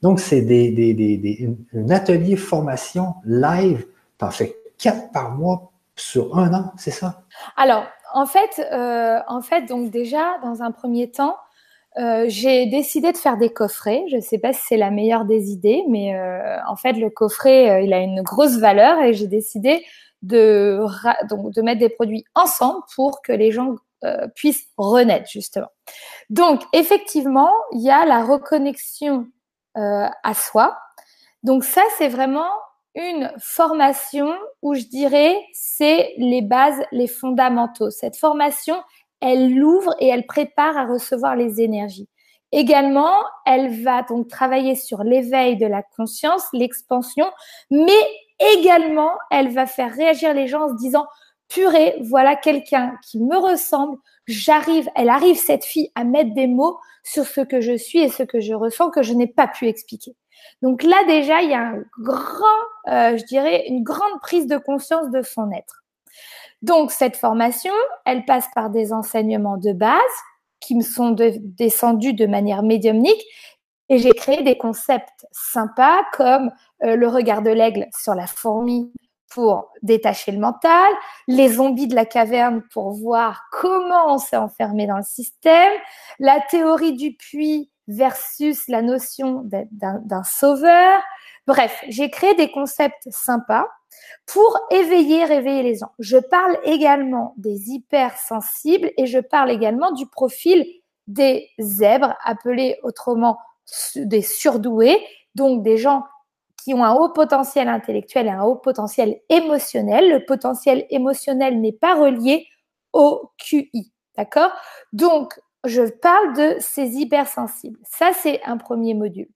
[SPEAKER 1] Donc, c'est des, des, des, un atelier formation live. Tu en fais quatre par mois sur un an, c'est ça?
[SPEAKER 2] Alors, en fait, euh, en fait, donc déjà, dans un premier temps, euh, j'ai décidé de faire des coffrets. Je ne sais pas si c'est la meilleure des idées, mais euh, en fait, le coffret, il a une grosse valeur et j'ai décidé de, donc, de mettre des produits ensemble pour que les gens euh, puissent renaître, justement. Donc, effectivement, il y a la reconnexion euh, à soi. Donc, ça, c'est vraiment une formation où je dirais c'est les bases, les fondamentaux. Cette formation, elle l'ouvre et elle prépare à recevoir les énergies. Également, elle va donc travailler sur l'éveil de la conscience, l'expansion, mais également, elle va faire réagir les gens en se disant, purée, voilà quelqu'un qui me ressemble, j'arrive, elle arrive, cette fille, à mettre des mots sur ce que je suis et ce que je ressens que je n'ai pas pu expliquer. Donc là, déjà, il y a un grand, euh, je dirais, une grande prise de conscience de son être. Donc, cette formation, elle passe par des enseignements de base qui me sont descendus de manière médiumnique et j'ai créé des concepts sympas comme euh, le regard de l'aigle sur la fourmi pour détacher le mental, les zombies de la caverne pour voir comment on s'est enfermé dans le système, la théorie du puits versus la notion d'un sauveur. Bref, j'ai créé des concepts sympas pour éveiller, réveiller les gens. Je parle également des hypersensibles et je parle également du profil des zèbres, appelés autrement des surdoués, donc des gens qui ont un haut potentiel intellectuel et un haut potentiel émotionnel. Le potentiel émotionnel n'est pas relié au QI. D'accord? Donc, je parle de ces hypersensibles. Ça, c'est un premier module.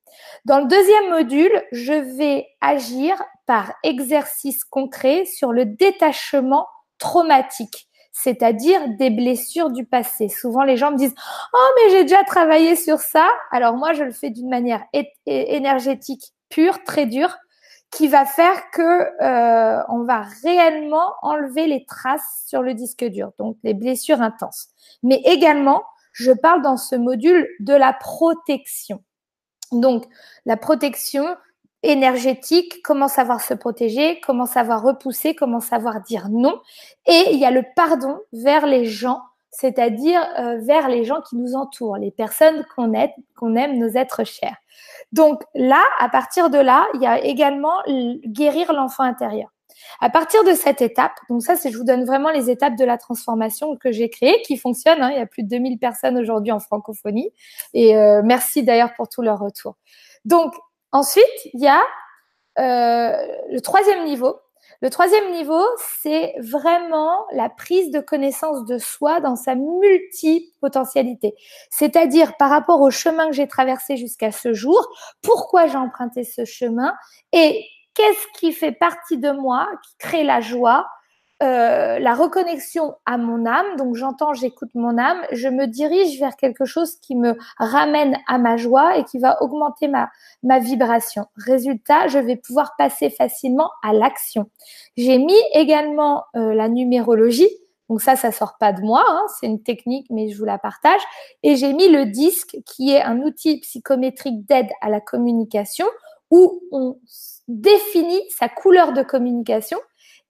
[SPEAKER 2] Dans le deuxième module, je vais agir par exercice concret sur le détachement traumatique, c'est-à-dire des blessures du passé. Souvent, les gens me disent Oh, mais j'ai déjà travaillé sur ça. Alors, moi, je le fais d'une manière énergétique pure, très dure, qui va faire que euh, on va réellement enlever les traces sur le disque dur, donc les blessures intenses. Mais également, je parle dans ce module de la protection. Donc, la protection énergétique, comment savoir se protéger, comment savoir repousser, comment savoir dire non. Et il y a le pardon vers les gens, c'est-à-dire euh, vers les gens qui nous entourent, les personnes qu'on aime, qu'on aime, nos êtres chers. Donc là, à partir de là, il y a également guérir l'enfant intérieur. À partir de cette étape, donc ça, c'est je vous donne vraiment les étapes de la transformation que j'ai créée, qui fonctionnent. Hein, il y a plus de 2000 personnes aujourd'hui en francophonie, et euh, merci d'ailleurs pour tout leur retour. Donc ensuite, il y a euh, le troisième niveau. Le troisième niveau, c'est vraiment la prise de connaissance de soi dans sa multipotentialité. C'est-à-dire par rapport au chemin que j'ai traversé jusqu'à ce jour, pourquoi j'ai emprunté ce chemin et qu'est-ce qui fait partie de moi, qui crée la joie, euh, la reconnexion à mon âme. Donc j'entends, j'écoute mon âme, je me dirige vers quelque chose qui me ramène à ma joie et qui va augmenter ma, ma vibration. Résultat, je vais pouvoir passer facilement à l'action. J'ai mis également euh, la numérologie. Donc ça, ça sort pas de moi, hein, c'est une technique, mais je vous la partage. Et j'ai mis le disque, qui est un outil psychométrique d'aide à la communication, où on définit sa couleur de communication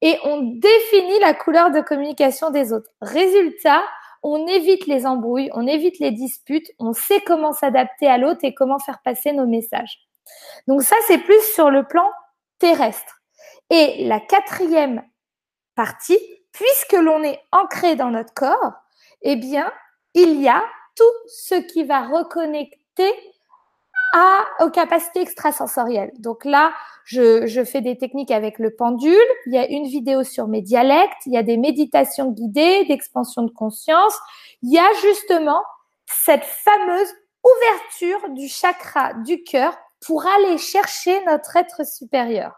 [SPEAKER 2] et on définit la couleur de communication des autres. Résultat, on évite les embrouilles, on évite les disputes, on sait comment s'adapter à l'autre et comment faire passer nos messages. Donc ça, c'est plus sur le plan terrestre. Et la quatrième partie, puisque l'on est ancré dans notre corps, eh bien, il y a tout ce qui va reconnecter à, aux capacités extrasensorielles. Donc là, je, je, fais des techniques avec le pendule. Il y a une vidéo sur mes dialectes. Il y a des méditations guidées, d'expansion de conscience. Il y a justement cette fameuse ouverture du chakra du cœur pour aller chercher notre être supérieur.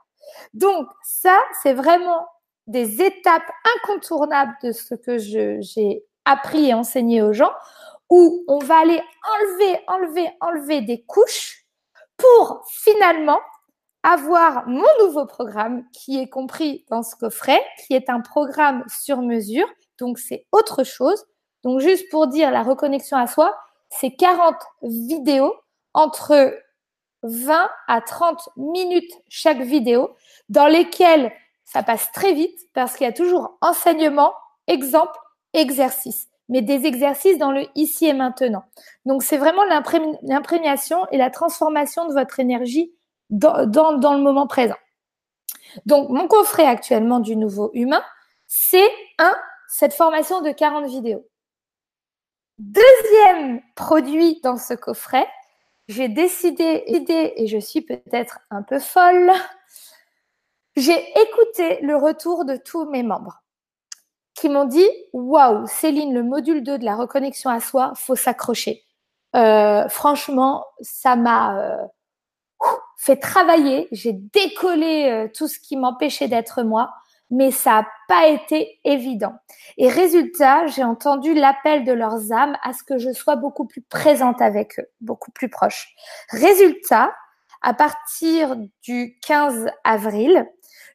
[SPEAKER 2] Donc ça, c'est vraiment des étapes incontournables de ce que j'ai appris et enseigné aux gens où on va aller enlever, enlever, enlever des couches pour finalement avoir mon nouveau programme qui est compris dans ce coffret, qui est un programme sur mesure. Donc, c'est autre chose. Donc, juste pour dire la reconnexion à soi, c'est 40 vidéos entre 20 à 30 minutes chaque vidéo dans lesquelles ça passe très vite parce qu'il y a toujours enseignement, exemple, exercice mais des exercices dans le ici et maintenant. Donc, c'est vraiment l'imprégnation et la transformation de votre énergie dans, le moment présent. Donc, mon coffret actuellement du nouveau humain, c'est un, cette formation de 40 vidéos. Deuxième produit dans ce coffret, j'ai décidé, et je suis peut-être un peu folle, j'ai écouté le retour de tous mes membres qui m'ont dit Waouh, Céline, le module 2 de la reconnexion à soi, faut s'accrocher. Euh, franchement, ça m'a euh, fait travailler. J'ai décollé euh, tout ce qui m'empêchait d'être moi, mais ça n'a pas été évident. Et résultat, j'ai entendu l'appel de leurs âmes à ce que je sois beaucoup plus présente avec eux, beaucoup plus proche. Résultat, à partir du 15 avril,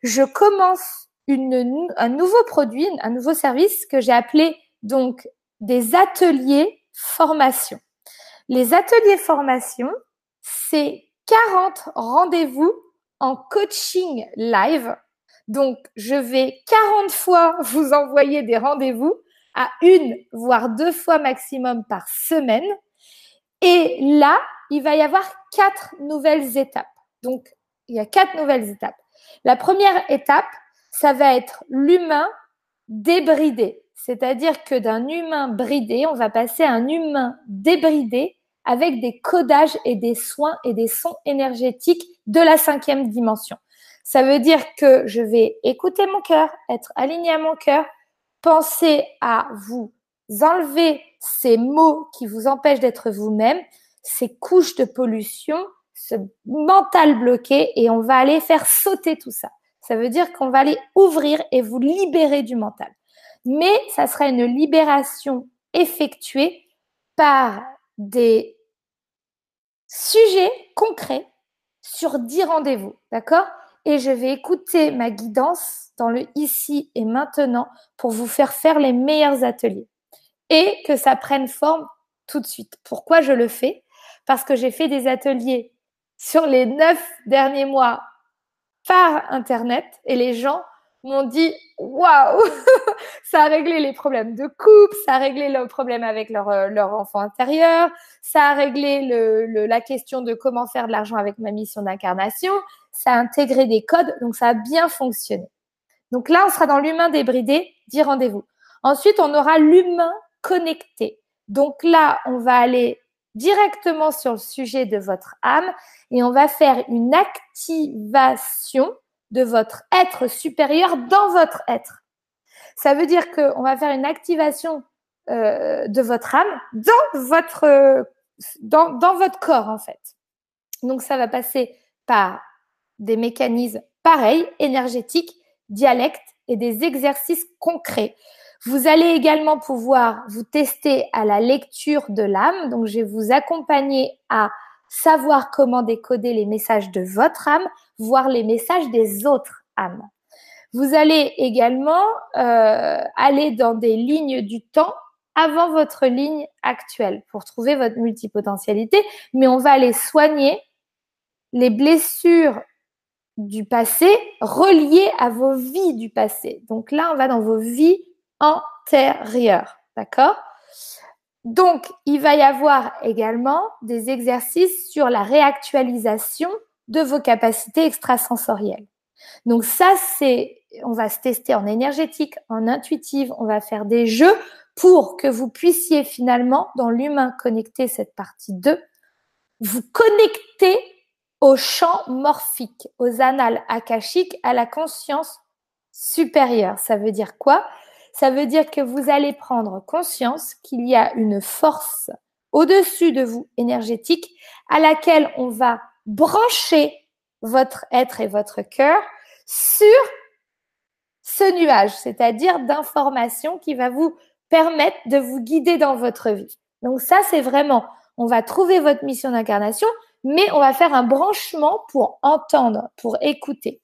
[SPEAKER 2] je commence un nouveau produit, un nouveau service que j'ai appelé donc des ateliers formation. Les ateliers formation, c'est 40 rendez-vous en coaching live. Donc, je vais 40 fois vous envoyer des rendez-vous à une, voire deux fois maximum par semaine. Et là, il va y avoir quatre nouvelles étapes. Donc, il y a quatre nouvelles étapes. La première étape, ça va être l'humain débridé. C'est-à-dire que d'un humain bridé, on va passer à un humain débridé avec des codages et des soins et des sons énergétiques de la cinquième dimension. Ça veut dire que je vais écouter mon cœur, être aligné à mon cœur, penser à vous enlever ces mots qui vous empêchent d'être vous-même, ces couches de pollution, ce mental bloqué, et on va aller faire sauter tout ça. Ça veut dire qu'on va aller ouvrir et vous libérer du mental. Mais ça sera une libération effectuée par des sujets concrets sur 10 rendez-vous, d'accord? Et je vais écouter ma guidance dans le ici et maintenant pour vous faire faire les meilleurs ateliers et que ça prenne forme tout de suite. Pourquoi je le fais? Parce que j'ai fait des ateliers sur les neuf derniers mois par Internet et les gens m'ont dit waouh, ça a réglé les problèmes de couple, ça a réglé le problème avec leur, euh, enfant intérieur, ça a réglé le, la question de comment faire de l'argent avec ma mission d'incarnation, ça a intégré des codes, donc ça a bien fonctionné. Donc là, on sera dans l'humain débridé, dit rendez-vous. Ensuite, on aura l'humain connecté. Donc là, on va aller directement sur le sujet de votre âme et on va faire une activation de votre être supérieur dans votre être. Ça veut dire qu'on va faire une activation euh, de votre âme dans votre, dans, dans votre corps, en fait. Donc, ça va passer par des mécanismes pareils, énergétiques, dialectes et des exercices concrets. Vous allez également pouvoir vous tester à la lecture de l'âme. Donc, je vais vous accompagner à savoir comment décoder les messages de votre âme, voir les messages des autres âmes. Vous allez également euh, aller dans des lignes du temps avant votre ligne actuelle pour trouver votre multipotentialité, mais on va aller soigner les blessures du passé reliées à vos vies du passé. Donc là, on va dans vos vies antérieures, d'accord? Donc, il va y avoir également des exercices sur la réactualisation de vos capacités extrasensorielles. Donc ça, c'est, on va se tester en énergétique, en intuitive, on va faire des jeux pour que vous puissiez finalement, dans l'humain connecté, cette partie 2, vous connecter au champ morphique, aux annales akashiques, à la conscience supérieure. Ça veut dire quoi? Ça veut dire que vous allez prendre conscience qu'il y a une force au-dessus de vous énergétique à laquelle on va brancher votre être et votre cœur sur ce nuage, c'est-à-dire d'informations qui va vous permettre de vous guider dans votre vie. Donc ça, c'est vraiment, on va trouver votre mission d'incarnation, mais on va faire un branchement pour entendre, pour écouter.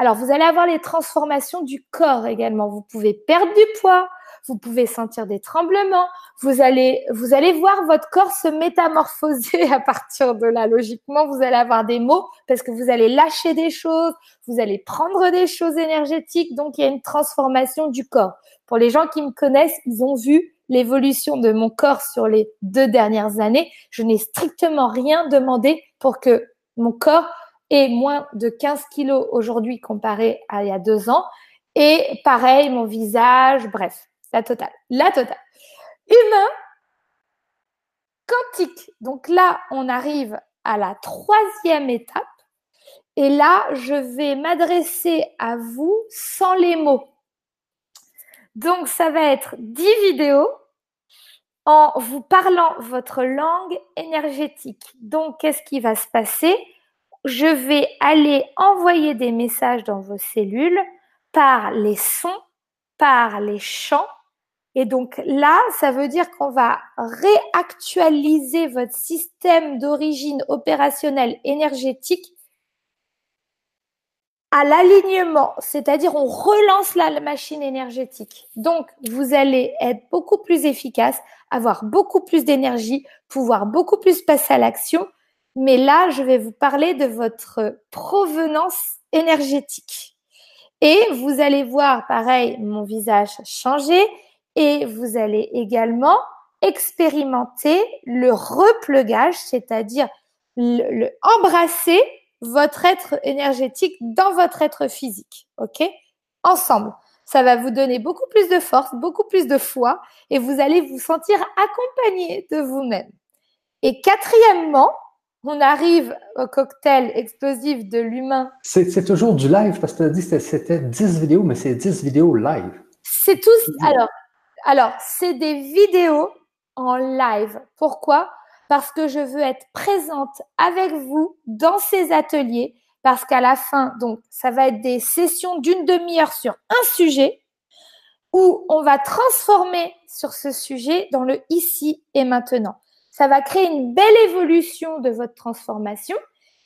[SPEAKER 2] Alors, vous allez avoir les transformations du corps également. Vous pouvez perdre du poids, vous pouvez sentir des tremblements, vous allez, vous allez voir votre corps se métamorphoser à partir de là. Logiquement, vous allez avoir des mots parce que vous allez lâcher des choses, vous allez prendre des choses énergétiques. Donc, il y a une transformation du corps. Pour les gens qui me connaissent, ils ont vu l'évolution de mon corps sur les deux dernières années. Je n'ai strictement rien demandé pour que mon corps et moins de 15 kilos aujourd'hui comparé à il y a deux ans. Et pareil, mon visage, bref, la totale. La totale. Humain, quantique. Donc là, on arrive à la troisième étape. Et là, je vais m'adresser à vous sans les mots. Donc, ça va être 10 vidéos en vous parlant votre langue énergétique. Donc, qu'est-ce qui va se passer? Je vais aller envoyer des messages dans vos cellules par les sons, par les chants. Et donc là, ça veut dire qu'on va réactualiser votre système d'origine opérationnelle énergétique à l'alignement, c'est-à-dire on relance la machine énergétique. Donc, vous allez être beaucoup plus efficace, avoir beaucoup plus d'énergie, pouvoir beaucoup plus passer à l'action mais là, je vais vous parler de votre provenance énergétique. Et vous allez voir, pareil, mon visage changer et vous allez également expérimenter le replegage, c'est-à-dire embrasser votre être énergétique dans votre être physique. OK? Ensemble. Ça va vous donner beaucoup plus de force, beaucoup plus de foi et vous allez vous sentir accompagné de vous-même. Et quatrièmement, on arrive au cocktail explosif de l'humain.
[SPEAKER 1] C'est toujours du live parce que tu as dit que c'était 10 vidéos, mais c'est 10 vidéos live.
[SPEAKER 2] C'est tous. Alors, alors c'est des vidéos en live. Pourquoi? Parce que je veux être présente avec vous dans ces ateliers. Parce qu'à la fin, donc, ça va être des sessions d'une demi-heure sur un sujet où on va transformer sur ce sujet dans le ici et maintenant ça va créer une belle évolution de votre transformation.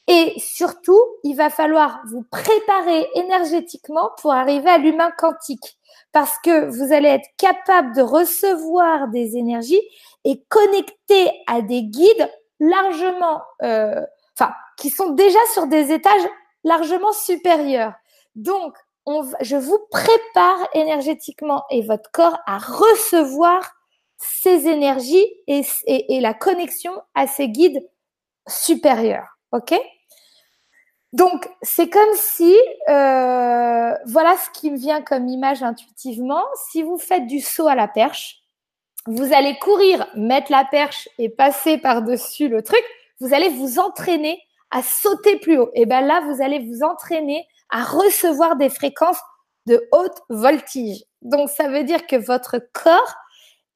[SPEAKER 2] Et surtout, il va falloir vous préparer énergétiquement pour arriver à l'humain quantique parce que vous allez être capable de recevoir des énergies et connecter à des guides largement, euh, enfin, qui sont déjà sur des étages largement supérieurs. Donc, on je vous prépare énergétiquement et votre corps à recevoir ces énergies et, la connexion à ces guides supérieurs. OK? Donc, c'est comme si, euh, voilà ce qui me vient comme image intuitivement, si vous faites du saut à la perche, vous allez courir, mettre la perche et passer par-dessus le truc, vous allez vous entraîner à sauter plus haut. Et bien là, vous allez vous entraîner à recevoir des fréquences de haute voltige. Donc, ça veut dire que votre corps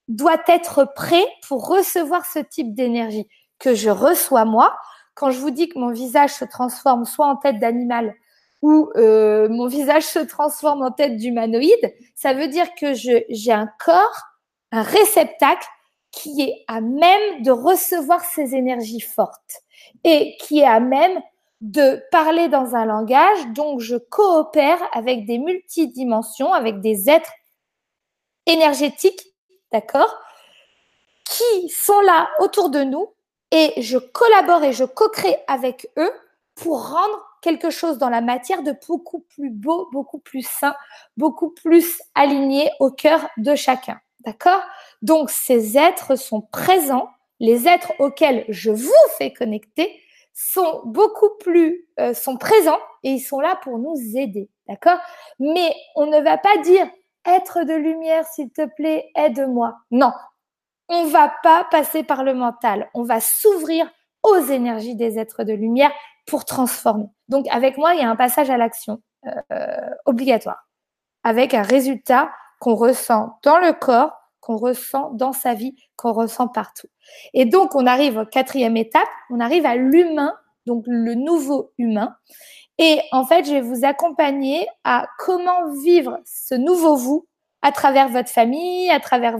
[SPEAKER 2] doit être prêt pour recevoir ce type d'énergie que je reçois moi quand je vous dis que mon visage se transforme soit en tête d'animal ou euh, mon visage se transforme en tête d'humanoïde, ça veut dire que j'ai un corps, un réceptacle qui est à même de recevoir ces énergies fortes et qui est à même de parler dans un langage. Donc, je coopère avec des multidimensions, avec des êtres énergétiques, d'accord, qui sont là autour de nous et je collabore et je co-crée avec eux pour rendre quelque chose dans la matière de beaucoup plus beau, beaucoup plus sain, beaucoup plus aligné au cœur de chacun. D'accord? Donc ces êtres sont présents, les êtres auxquels je vous fais connecter sont beaucoup plus euh, présents et ils sont là pour nous aider. D'accord? Mais on ne va pas dire être de lumière s'il te plaît, aide-moi. Non, on va pas passer par le mental. On va s'ouvrir aux énergies des êtres de lumière pour transformer. Donc, avec moi, il y a un passage à l'action euh, obligatoire, avec un résultat qu'on ressent dans le corps, qu'on ressent dans sa vie, qu'on ressent partout. Et donc, on arrive à quatrième étape, on arrive à l'humain, donc le nouveau humain. Et en fait, je vais vous accompagner à comment vivre ce nouveau vous à travers votre famille, à travers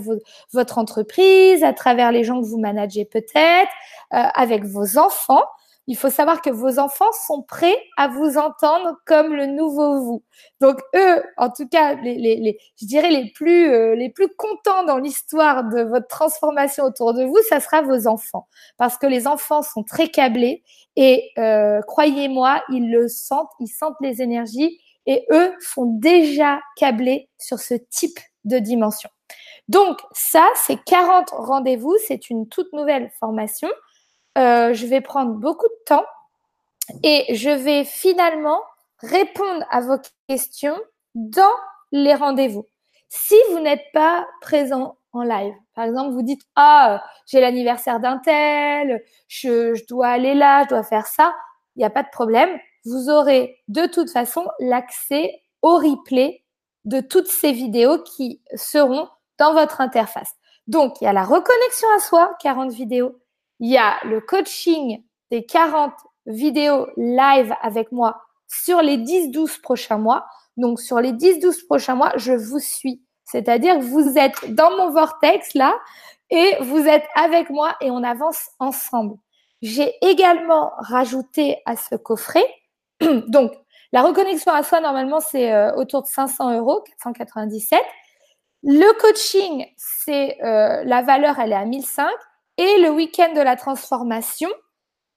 [SPEAKER 2] votre entreprise, à travers les gens que vous managez peut-être, euh, avec vos enfants. Il faut savoir que vos enfants sont prêts à vous entendre comme le nouveau vous. Donc eux, en tout cas, les, les, les je dirais les plus euh, les plus contents dans l'histoire de votre transformation autour de vous, ça sera vos enfants, parce que les enfants sont très câblés et euh, croyez-moi, ils le sentent, ils sentent les énergies et eux sont déjà câblés sur ce type de dimension. Donc ça, c'est 40 rendez-vous, c'est une toute nouvelle formation. Euh, je vais prendre beaucoup de temps et je vais finalement répondre à vos questions dans les rendez-vous. Si vous n'êtes pas présent en live, par exemple, vous dites ah j'ai l'anniversaire d'un tel, je, je dois aller là, je dois faire ça, il n'y a pas de problème vous aurez de toute façon l'accès au replay de toutes ces vidéos qui seront dans votre interface. Donc, il y a la reconnexion à soi, 40 vidéos. Il y a le coaching des 40 vidéos live avec moi sur les 10-12 prochains mois. Donc, sur les 10-12 prochains mois, je vous suis. C'est-à-dire que vous êtes dans mon vortex là et vous êtes avec moi et on avance ensemble. J'ai également rajouté à ce coffret Donc, la reconnexion à soi, normalement, c'est euh, autour de 500 euros, 497. Le coaching, c'est euh, la valeur, elle est à 1005. Et le week-end de la transformation,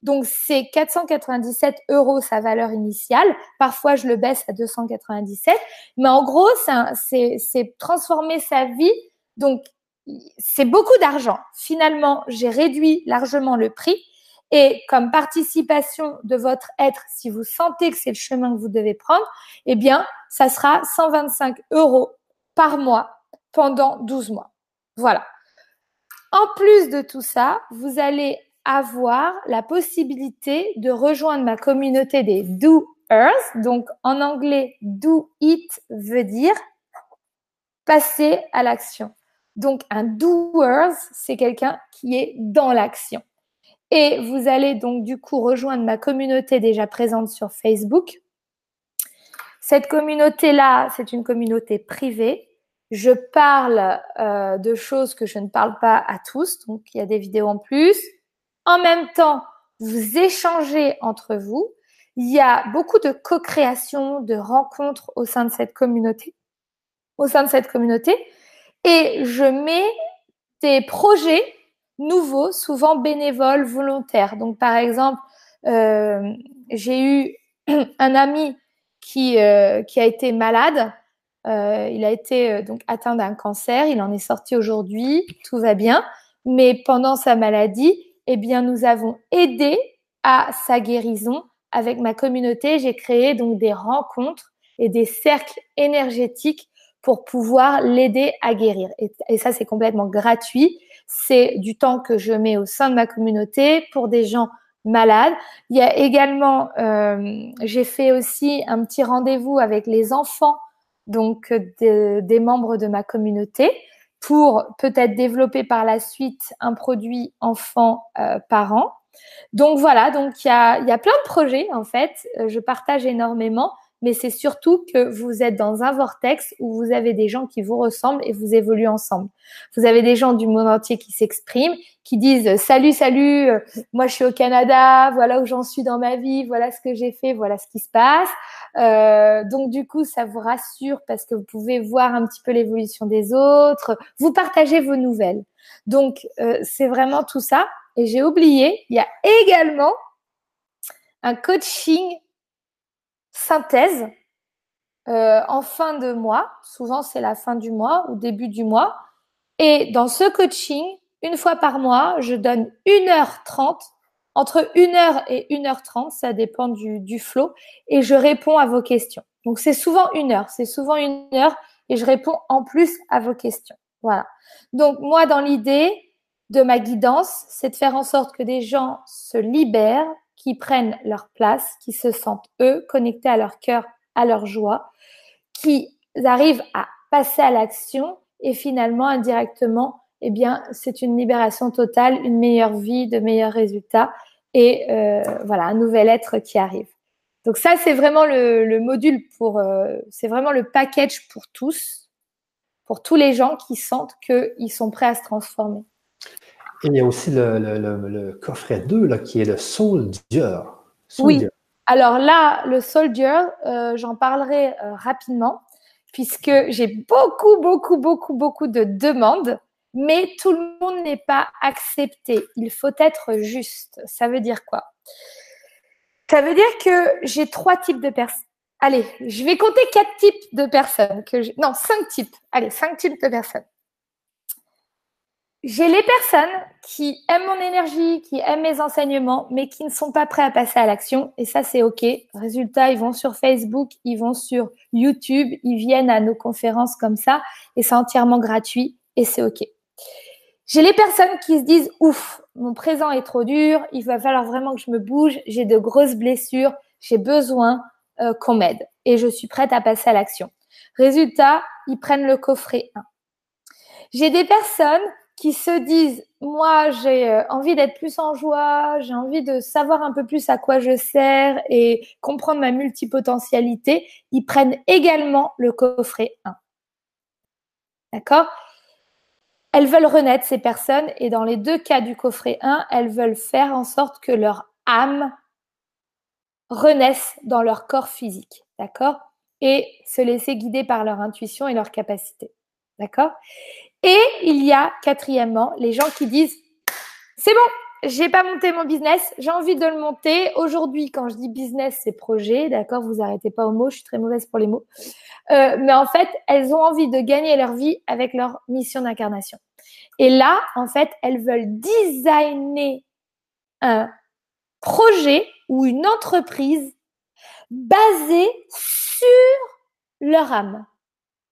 [SPEAKER 2] donc c'est 497 euros sa valeur initiale. Parfois, je le baisse à 297. Mais en gros, c'est transformer sa vie. Donc, c'est beaucoup d'argent. Finalement, j'ai réduit largement le prix et comme participation de votre être, si vous sentez que c'est le chemin que vous devez prendre, eh bien, ça sera 125 euros par mois pendant 12 mois. Voilà. En plus de tout ça, vous allez avoir la possibilité de rejoindre ma communauté des doers. Donc, en anglais, do it veut dire passer à l'action. Donc, un doers, c'est quelqu'un qui est dans l'action. Et vous allez donc du coup rejoindre ma communauté déjà présente sur Facebook. Cette communauté-là, c'est une communauté privée. Je parle euh, de choses que je ne parle pas à tous, donc il y a des vidéos en plus. En même temps, vous échangez entre vous. Il y a beaucoup de co-création, de rencontres au sein de cette communauté, au sein de cette communauté, et je mets des projets nouveaux, souvent bénévoles, volontaires. Donc, par exemple, euh, j'ai eu un ami euh, qui a été malade. Euh, il a été euh, donc atteint d'un cancer. Il en est sorti aujourd'hui. Tout va bien. Mais pendant sa maladie, eh bien, nous avons aidé à sa guérison avec ma communauté. J'ai créé donc des rencontres et des cercles énergétiques pour pouvoir l'aider à guérir. Et, ça, c'est complètement gratuit. C'est du temps que je mets au sein de ma communauté pour des gens malade. Il y a également, euh, j'ai fait aussi un petit rendez-vous avec les enfants, donc des membres de ma communauté, pour peut-être développer par la suite un produit enfant euh, parent. Donc voilà, donc il y a, il y a plein de projets en fait. Je partage énormément mais c'est surtout que vous êtes dans un vortex où vous avez des gens qui vous ressemblent et vous évoluez ensemble. Vous avez des gens du monde entier qui s'expriment, qui disent salut, salut, euh, moi je suis au Canada, voilà où j'en suis dans ma vie, voilà ce que j'ai fait, voilà ce qui se passe. Euh, donc du coup, ça vous rassure parce que vous pouvez voir un petit peu l'évolution des autres, vous partagez vos nouvelles. Donc euh, c'est vraiment tout ça. Et j'ai oublié, il y a également un coaching synthèse euh, en fin de mois. Souvent, c'est la fin du mois ou début du mois. Et dans ce coaching, une fois par mois, je donne 1h30, entre 1h et 1h30, ça dépend du, du flow, et je réponds à vos questions. Donc, c'est souvent une heure, c'est souvent une heure, et je réponds en plus à vos questions. Voilà. Donc, moi, dans l'idée de ma guidance, c'est de faire en sorte que des gens se libèrent qui prennent leur place, qui se sentent eux connectés à leur cœur, à leur joie, qui arrivent à passer à l'action et finalement indirectement, eh bien, c'est une libération totale, une meilleure vie, de meilleurs résultats et euh, voilà un nouvel être qui arrive. Donc ça, c'est vraiment le, module pour, euh, c'est vraiment le package pour tous, pour tous les gens qui sentent qu'ils sont prêts à se transformer.
[SPEAKER 1] Et il y a aussi le, coffret 2 là, qui est le Soldier.
[SPEAKER 2] Oui. Alors là, le Soldier, euh, j'en parlerai euh, rapidement puisque j'ai beaucoup, beaucoup, beaucoup, beaucoup de demandes, mais tout le monde n'est pas accepté. Il faut être juste. Ça veut dire quoi? Ça veut dire que j'ai trois types de personnes. Allez, je vais compter quatre types de personnes. Que non, cinq types. Allez, cinq types de personnes j'ai les personnes qui aiment mon énergie, qui aiment mes enseignements, mais qui ne sont pas prêts à passer à l'action. Et ça, c'est OK. Résultat, ils vont sur Facebook, ils vont sur YouTube, ils viennent à nos conférences comme ça, et c'est entièrement gratuit, et c'est OK. J'ai les personnes qui se disent, ouf, mon présent est trop dur, il va falloir vraiment que je me bouge, j'ai de grosses blessures, j'ai besoin euh, qu'on m'aide, et je suis prête à passer à l'action. Résultat, ils prennent le coffret 1. J'ai des personnes qui se disent moi j'ai euh, envie d'être plus en joie, j'ai envie de savoir un peu plus à quoi je sers et comprendre ma multipotentialité, ils prennent également le coffret 1. D'accord? Elles veulent renaître ces personnes et dans les deux cas du coffret 1, elles veulent faire en sorte que leur âme renaisse dans leur corps physique. D'accord? Et se laisser guider par leur intuition et leur capacité. D'accord? Et il y a, quatrièmement, les gens qui disent, c'est bon, j'ai pas monté mon business, j'ai envie de le monter. Aujourd'hui, quand je dis business, c'est projet, d'accord Vous arrêtez pas au mot, je suis très mauvaise pour les mots. Euh, mais en fait, elles ont envie de gagner leur vie avec leur mission d'incarnation. Et là, en fait, elles veulent designer un projet ou une entreprise basée sur leur âme,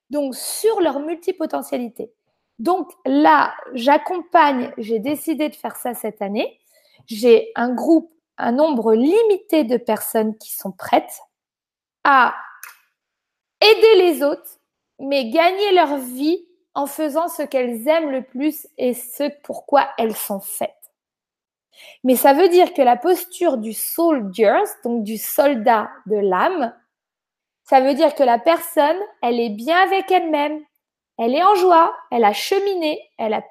[SPEAKER 2] donc sur leur multipotentialité. Donc là, j'accompagne, j'ai décidé de faire ça cette année. J'ai un groupe, un nombre limité de personnes qui sont prêtes à aider les autres, mais gagner leur vie en faisant ce qu'elles aiment le plus et ce pourquoi elles sont faites. Mais ça veut dire que la posture du soldier, donc du soldat de l'âme, ça veut dire que la personne, elle est bien avec elle-même, elle est en joie, elle a cheminé, elle a,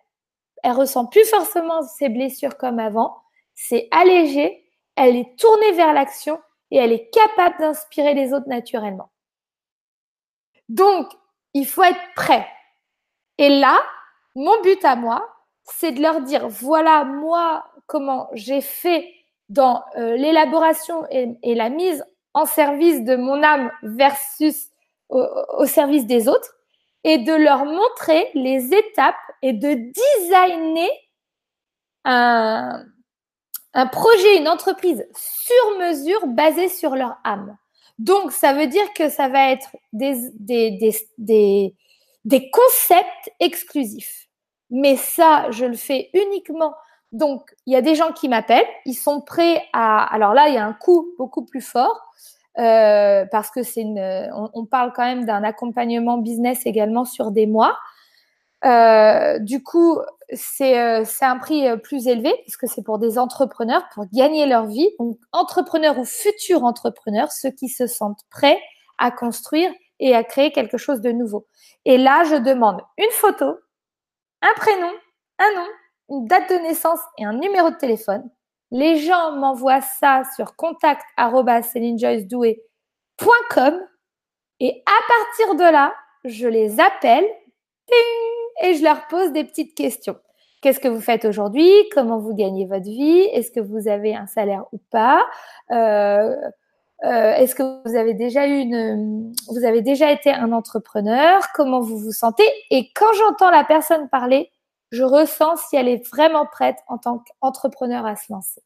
[SPEAKER 2] elle ressent plus forcément ses blessures comme avant, c'est allégé elle est tournée vers l'action et elle est capable d'inspirer les autres naturellement. Donc, il faut être prêt. Et là, mon but à moi, c'est de leur dire, voilà moi comment j'ai fait dans euh, l'élaboration et, la mise en service de mon âme versus au, service des autres et de leur montrer les étapes et de designer un, un projet, une entreprise sur mesure basée sur leur âme. Donc, ça veut dire que ça va être des, des, des, des, des concepts exclusifs. Mais ça, je le fais uniquement. Donc, il y a des gens qui m'appellent, ils sont prêts à. Alors là, il y a un coût beaucoup plus fort. Euh, parce que c'est une, on, on, parle quand même d'un accompagnement business également sur des mois. Euh, du coup, c'est euh, un prix euh, plus élevé puisque c'est pour des entrepreneurs pour gagner leur vie. Donc, entrepreneurs ou futurs entrepreneurs, ceux qui se sentent prêts à construire et à créer quelque chose de nouveau. Et là, je demande une photo, un prénom, un nom, une date de naissance et un numéro de téléphone. Les gens m'envoient ça sur contact@celinejoycedoué.com et à partir de là, je les appelle et je leur pose des petites questions. Qu'est-ce que vous faites aujourd'hui? Comment vous gagnez votre vie? Est-ce que vous avez un salaire ou pas? Euh, euh, Est-ce que vous avez déjà une, vous avez déjà été un entrepreneur? Comment vous vous sentez? Et quand j'entends la personne parler, je ressens si elle est vraiment prête en tant qu'entrepreneur à se lancer.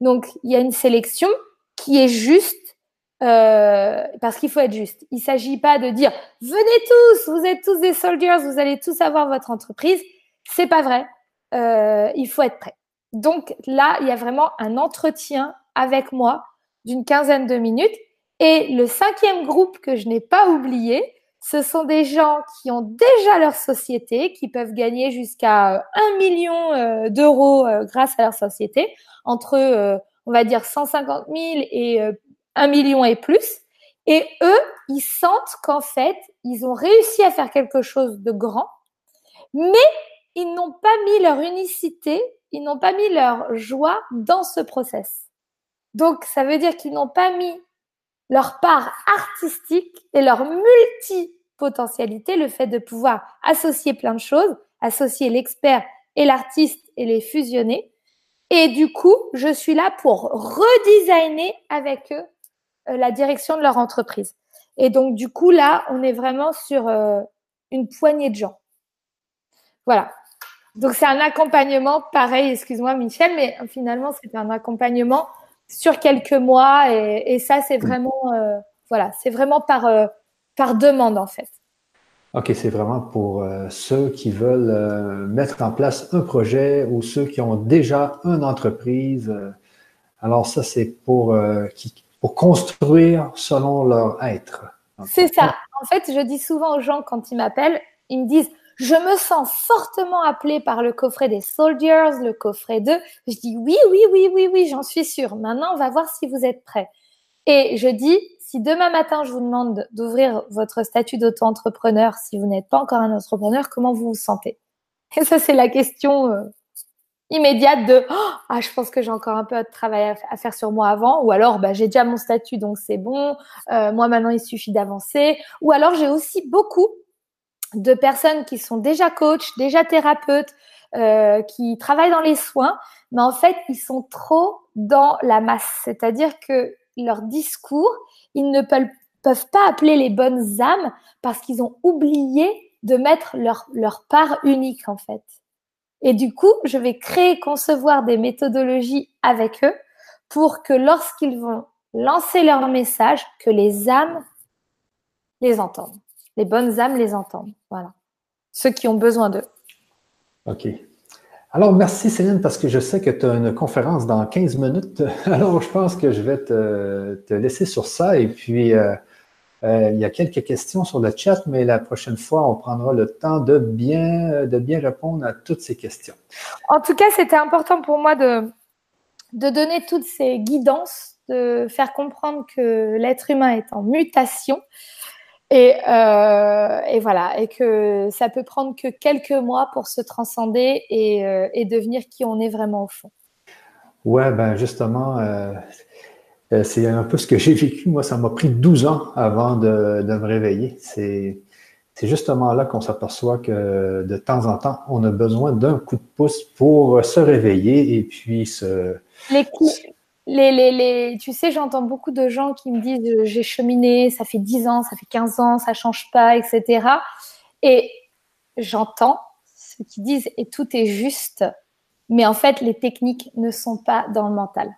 [SPEAKER 2] Donc, il y a une sélection qui est juste euh, parce qu'il faut être juste. Il s'agit pas de dire venez tous, vous êtes tous des soldiers, vous allez tous avoir votre entreprise. C'est pas vrai. Euh, il faut être prêt. Donc là, il y a vraiment un entretien avec moi d'une quinzaine de minutes. Et le cinquième groupe que je n'ai pas oublié, ce sont des gens qui ont déjà leur société, qui peuvent gagner jusqu'à euh, un million euh, d'euros euh, grâce à leur société, entre, on va dire, 150 000 et un million et plus. Et eux, ils sentent qu'en fait, ils ont réussi à faire quelque chose de grand, mais ils n'ont pas mis leur unicité, ils n'ont pas mis leur joie dans ce process. Donc, ça veut dire qu'ils n'ont pas mis leur part artistique et leur multipotentialité, le fait de pouvoir associer plein de choses, associer l'expert et l'artiste et les fusionner. Et du coup, je suis là pour redesigner avec eux euh, la direction de leur entreprise. Et donc, du coup, là, on est vraiment sur euh, une poignée de gens. Voilà. Donc, c'est un accompagnement, pareil, excuse-moi, Michel, mais finalement, c'est un accompagnement sur quelques mois. Et, ça, c'est vraiment, euh, voilà, c'est vraiment par, par demande, en fait.
[SPEAKER 1] OK, c'est vraiment pour ceux qui veulent mettre en place un projet ou ceux qui ont déjà une entreprise. alors, ça, c'est pour qui, pour construire selon leur être.
[SPEAKER 2] C'est ça. En fait, je dis souvent aux gens quand ils m'appellent, ils me disent je me sens fortement appelé par le coffret des Soldiers, le coffret 2. Je dis oui, oui, oui, oui, oui, j'en suis sûre. Maintenant, on va voir si vous êtes prêts. Et je dis, si demain matin, je vous demande d'ouvrir votre statut d'auto-entrepreneur, si vous n'êtes pas encore un entrepreneur, comment vous vous sentez? Et ça, c'est la question euh, immédiate de oh, ah je pense que j'ai encore un peu de travail à, faire sur moi avant ou alors bah, j'ai déjà mon statut donc c'est bon euh, moi maintenant il suffit d'avancer ou alors j'ai aussi beaucoup de personnes qui sont déjà coach déjà thérapeutes euh, qui travaillent dans les soins mais en fait ils sont trop dans la masse c'est-à-dire que leur discours ils ne peuvent, peuvent pas appeler les bonnes âmes parce qu'ils ont oublié de mettre leur, leur part unique en fait et du coup, je vais créer, concevoir des méthodologies avec eux pour que lorsqu'ils vont lancer leur message, que les âmes les entendent. Les bonnes âmes les entendent. Voilà. Ceux qui ont besoin d'eux.
[SPEAKER 1] OK. Alors, merci Céline, parce que je sais que tu as une conférence dans 15 minutes. Alors, je pense que je vais te, laisser sur ça. Et puis, euh, euh, il y a quelques questions sur le chat, mais la prochaine fois, on prendra le temps de bien, de bien répondre à toutes ces questions.
[SPEAKER 2] En tout cas, c'était important pour moi de, de donner toutes ces guidances, de faire comprendre que l'être humain est en mutation. Et, euh, et, voilà, et que ça peut prendre que quelques mois pour se transcender et, euh, et devenir qui on est vraiment au fond.
[SPEAKER 1] Ouais, ben justement, euh, euh, c'est un peu ce que j'ai vécu. Moi, ça m'a pris 12 ans avant de, de me réveiller. C'est justement là qu'on s'aperçoit que de temps en temps, on a besoin d'un coup de pouce pour se réveiller et puis se.
[SPEAKER 2] Les coups. Les, les, les, tu sais, j'entends beaucoup de gens qui me disent euh, j'ai cheminé, ça fait 10 ans, ça fait 15 ans, ça change pas, etc. Et j'entends ceux qui disent et tout est juste, mais en fait, les techniques ne sont pas dans le mental.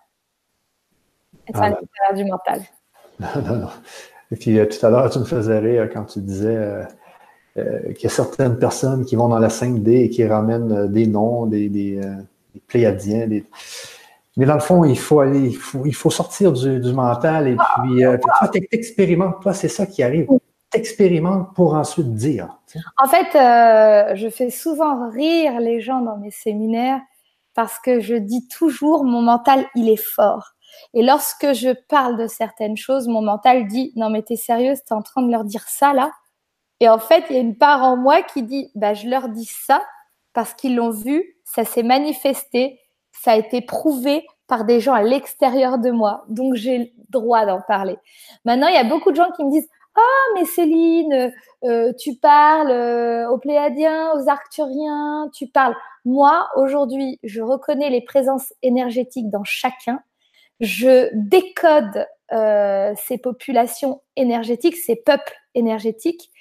[SPEAKER 1] Ah, du mental. Non, non, non. Et puis euh, tout à l'heure, tu me faisais rire quand tu disais euh, euh, qu'il y a certaines personnes qui vont dans la 5D et qui ramènent des noms, des, des, des pléiadiens. Mais dans le fond, il faut aller, il faut, sortir du, mental et puis toi, t'expérimentes, toi, c'est ça qui arrive. T'expérimentes pour ensuite dire.
[SPEAKER 2] En fait, je fais souvent rire les gens dans mes séminaires parce que je dis toujours mon mental, il est fort. Et lorsque je parle de certaines choses, mon mental dit non mais t'es sérieuse, t'es en train de leur dire ça là Et en fait, il y a une part en moi qui dit bah je leur dis ça parce qu'ils l'ont vu, ça s'est manifesté, ça a été prouvé par des gens à l'extérieur de moi, donc j'ai le droit d'en parler. Maintenant, il y a beaucoup de gens qui me disent ah mais Céline, euh, tu parles euh, aux Pléadiens, aux Arcturiens, tu parles. Moi aujourd'hui, je reconnais les présences énergétiques dans chacun je décode euh, ces populations énergétiques, ces peuples énergétiques.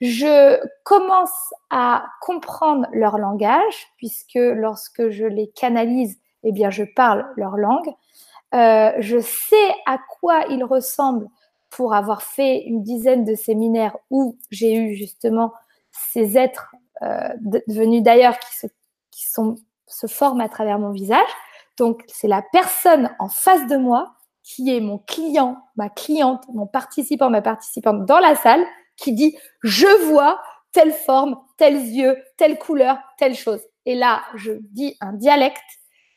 [SPEAKER 2] Je commence à comprendre leur langage, puisque lorsque je les canalise, eh bien, je parle leur langue. Euh, je sais à quoi ils ressemblent pour avoir fait une dizaine de séminaires où j'ai eu justement ces êtres euh, venus d'ailleurs qui, se, qui sont, se forment à travers mon visage. Donc, c'est la personne en face de moi qui est mon client, ma cliente, mon participant, ma participante dans la salle qui dit je vois telle forme, tels yeux, telle couleur, telle chose. Et là, je dis un dialecte.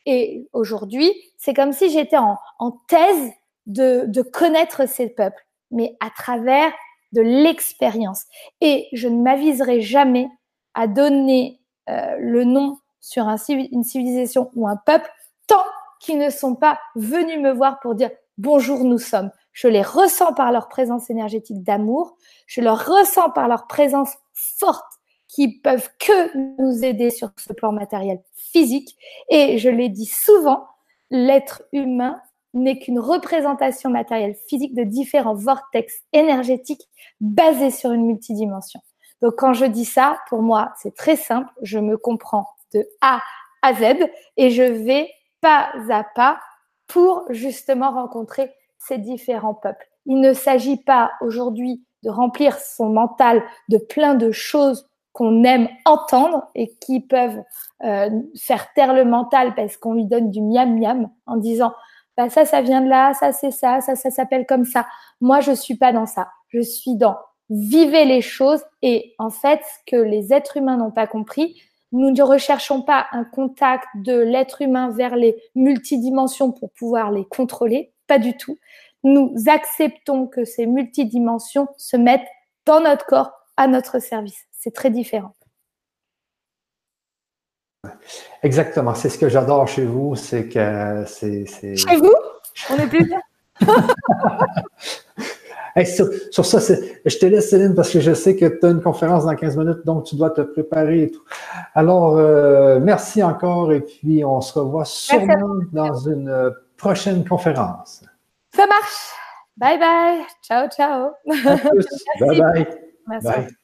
[SPEAKER 2] Et aujourd'hui, c'est comme si j'étais en, thèse de, connaître ces peuples, mais à travers de l'expérience. Et je ne m'aviserai jamais à donner euh, le nom sur une civilisation ou un peuple tant qu'ils ne sont pas venus me voir pour dire bonjour, nous sommes. Je les ressens par leur présence énergétique d'amour, je leur ressens par leur présence forte qui peuvent que nous aider sur ce plan matériel physique. Et je l'ai dit souvent, l'être humain n'est qu'une représentation matérielle physique de différents vortex énergétiques basés sur une multidimension. Donc quand je dis ça, pour moi, c'est très simple, je me comprends de A à Z et je vais pas à pas pour justement rencontrer ces différents peuples. Il ne s'agit pas aujourd'hui de remplir son mental de plein de choses qu'on aime entendre et qui peuvent euh, faire taire le mental parce qu'on lui donne du miam miam en disant bah ça ça vient de là, ça c'est ça, ça ça s'appelle comme ça. Moi je suis pas dans ça. Je suis dans vivez les choses et en fait ce que les êtres humains n'ont pas compris, nous ne recherchons pas un contact de l'être humain vers les multidimensions pour pouvoir les contrôler, pas du tout. Nous acceptons que ces multidimensions se mettent dans notre corps, à notre service. C'est très différent.
[SPEAKER 1] Exactement, c'est ce que j'adore chez vous, c'est que c'est.
[SPEAKER 2] Chez vous? On est plus bien.
[SPEAKER 1] sur, ça, je te laisse, Céline, parce que je sais que tu as une conférence dans 15 minutes, donc tu dois te préparer et tout. Alors, euh, merci encore et puis on se revoit sûrement dans une euh, prochaine conférence.
[SPEAKER 2] Ça marche. Bye bye. Ciao, ciao.
[SPEAKER 1] bye bye. Merci. Bye.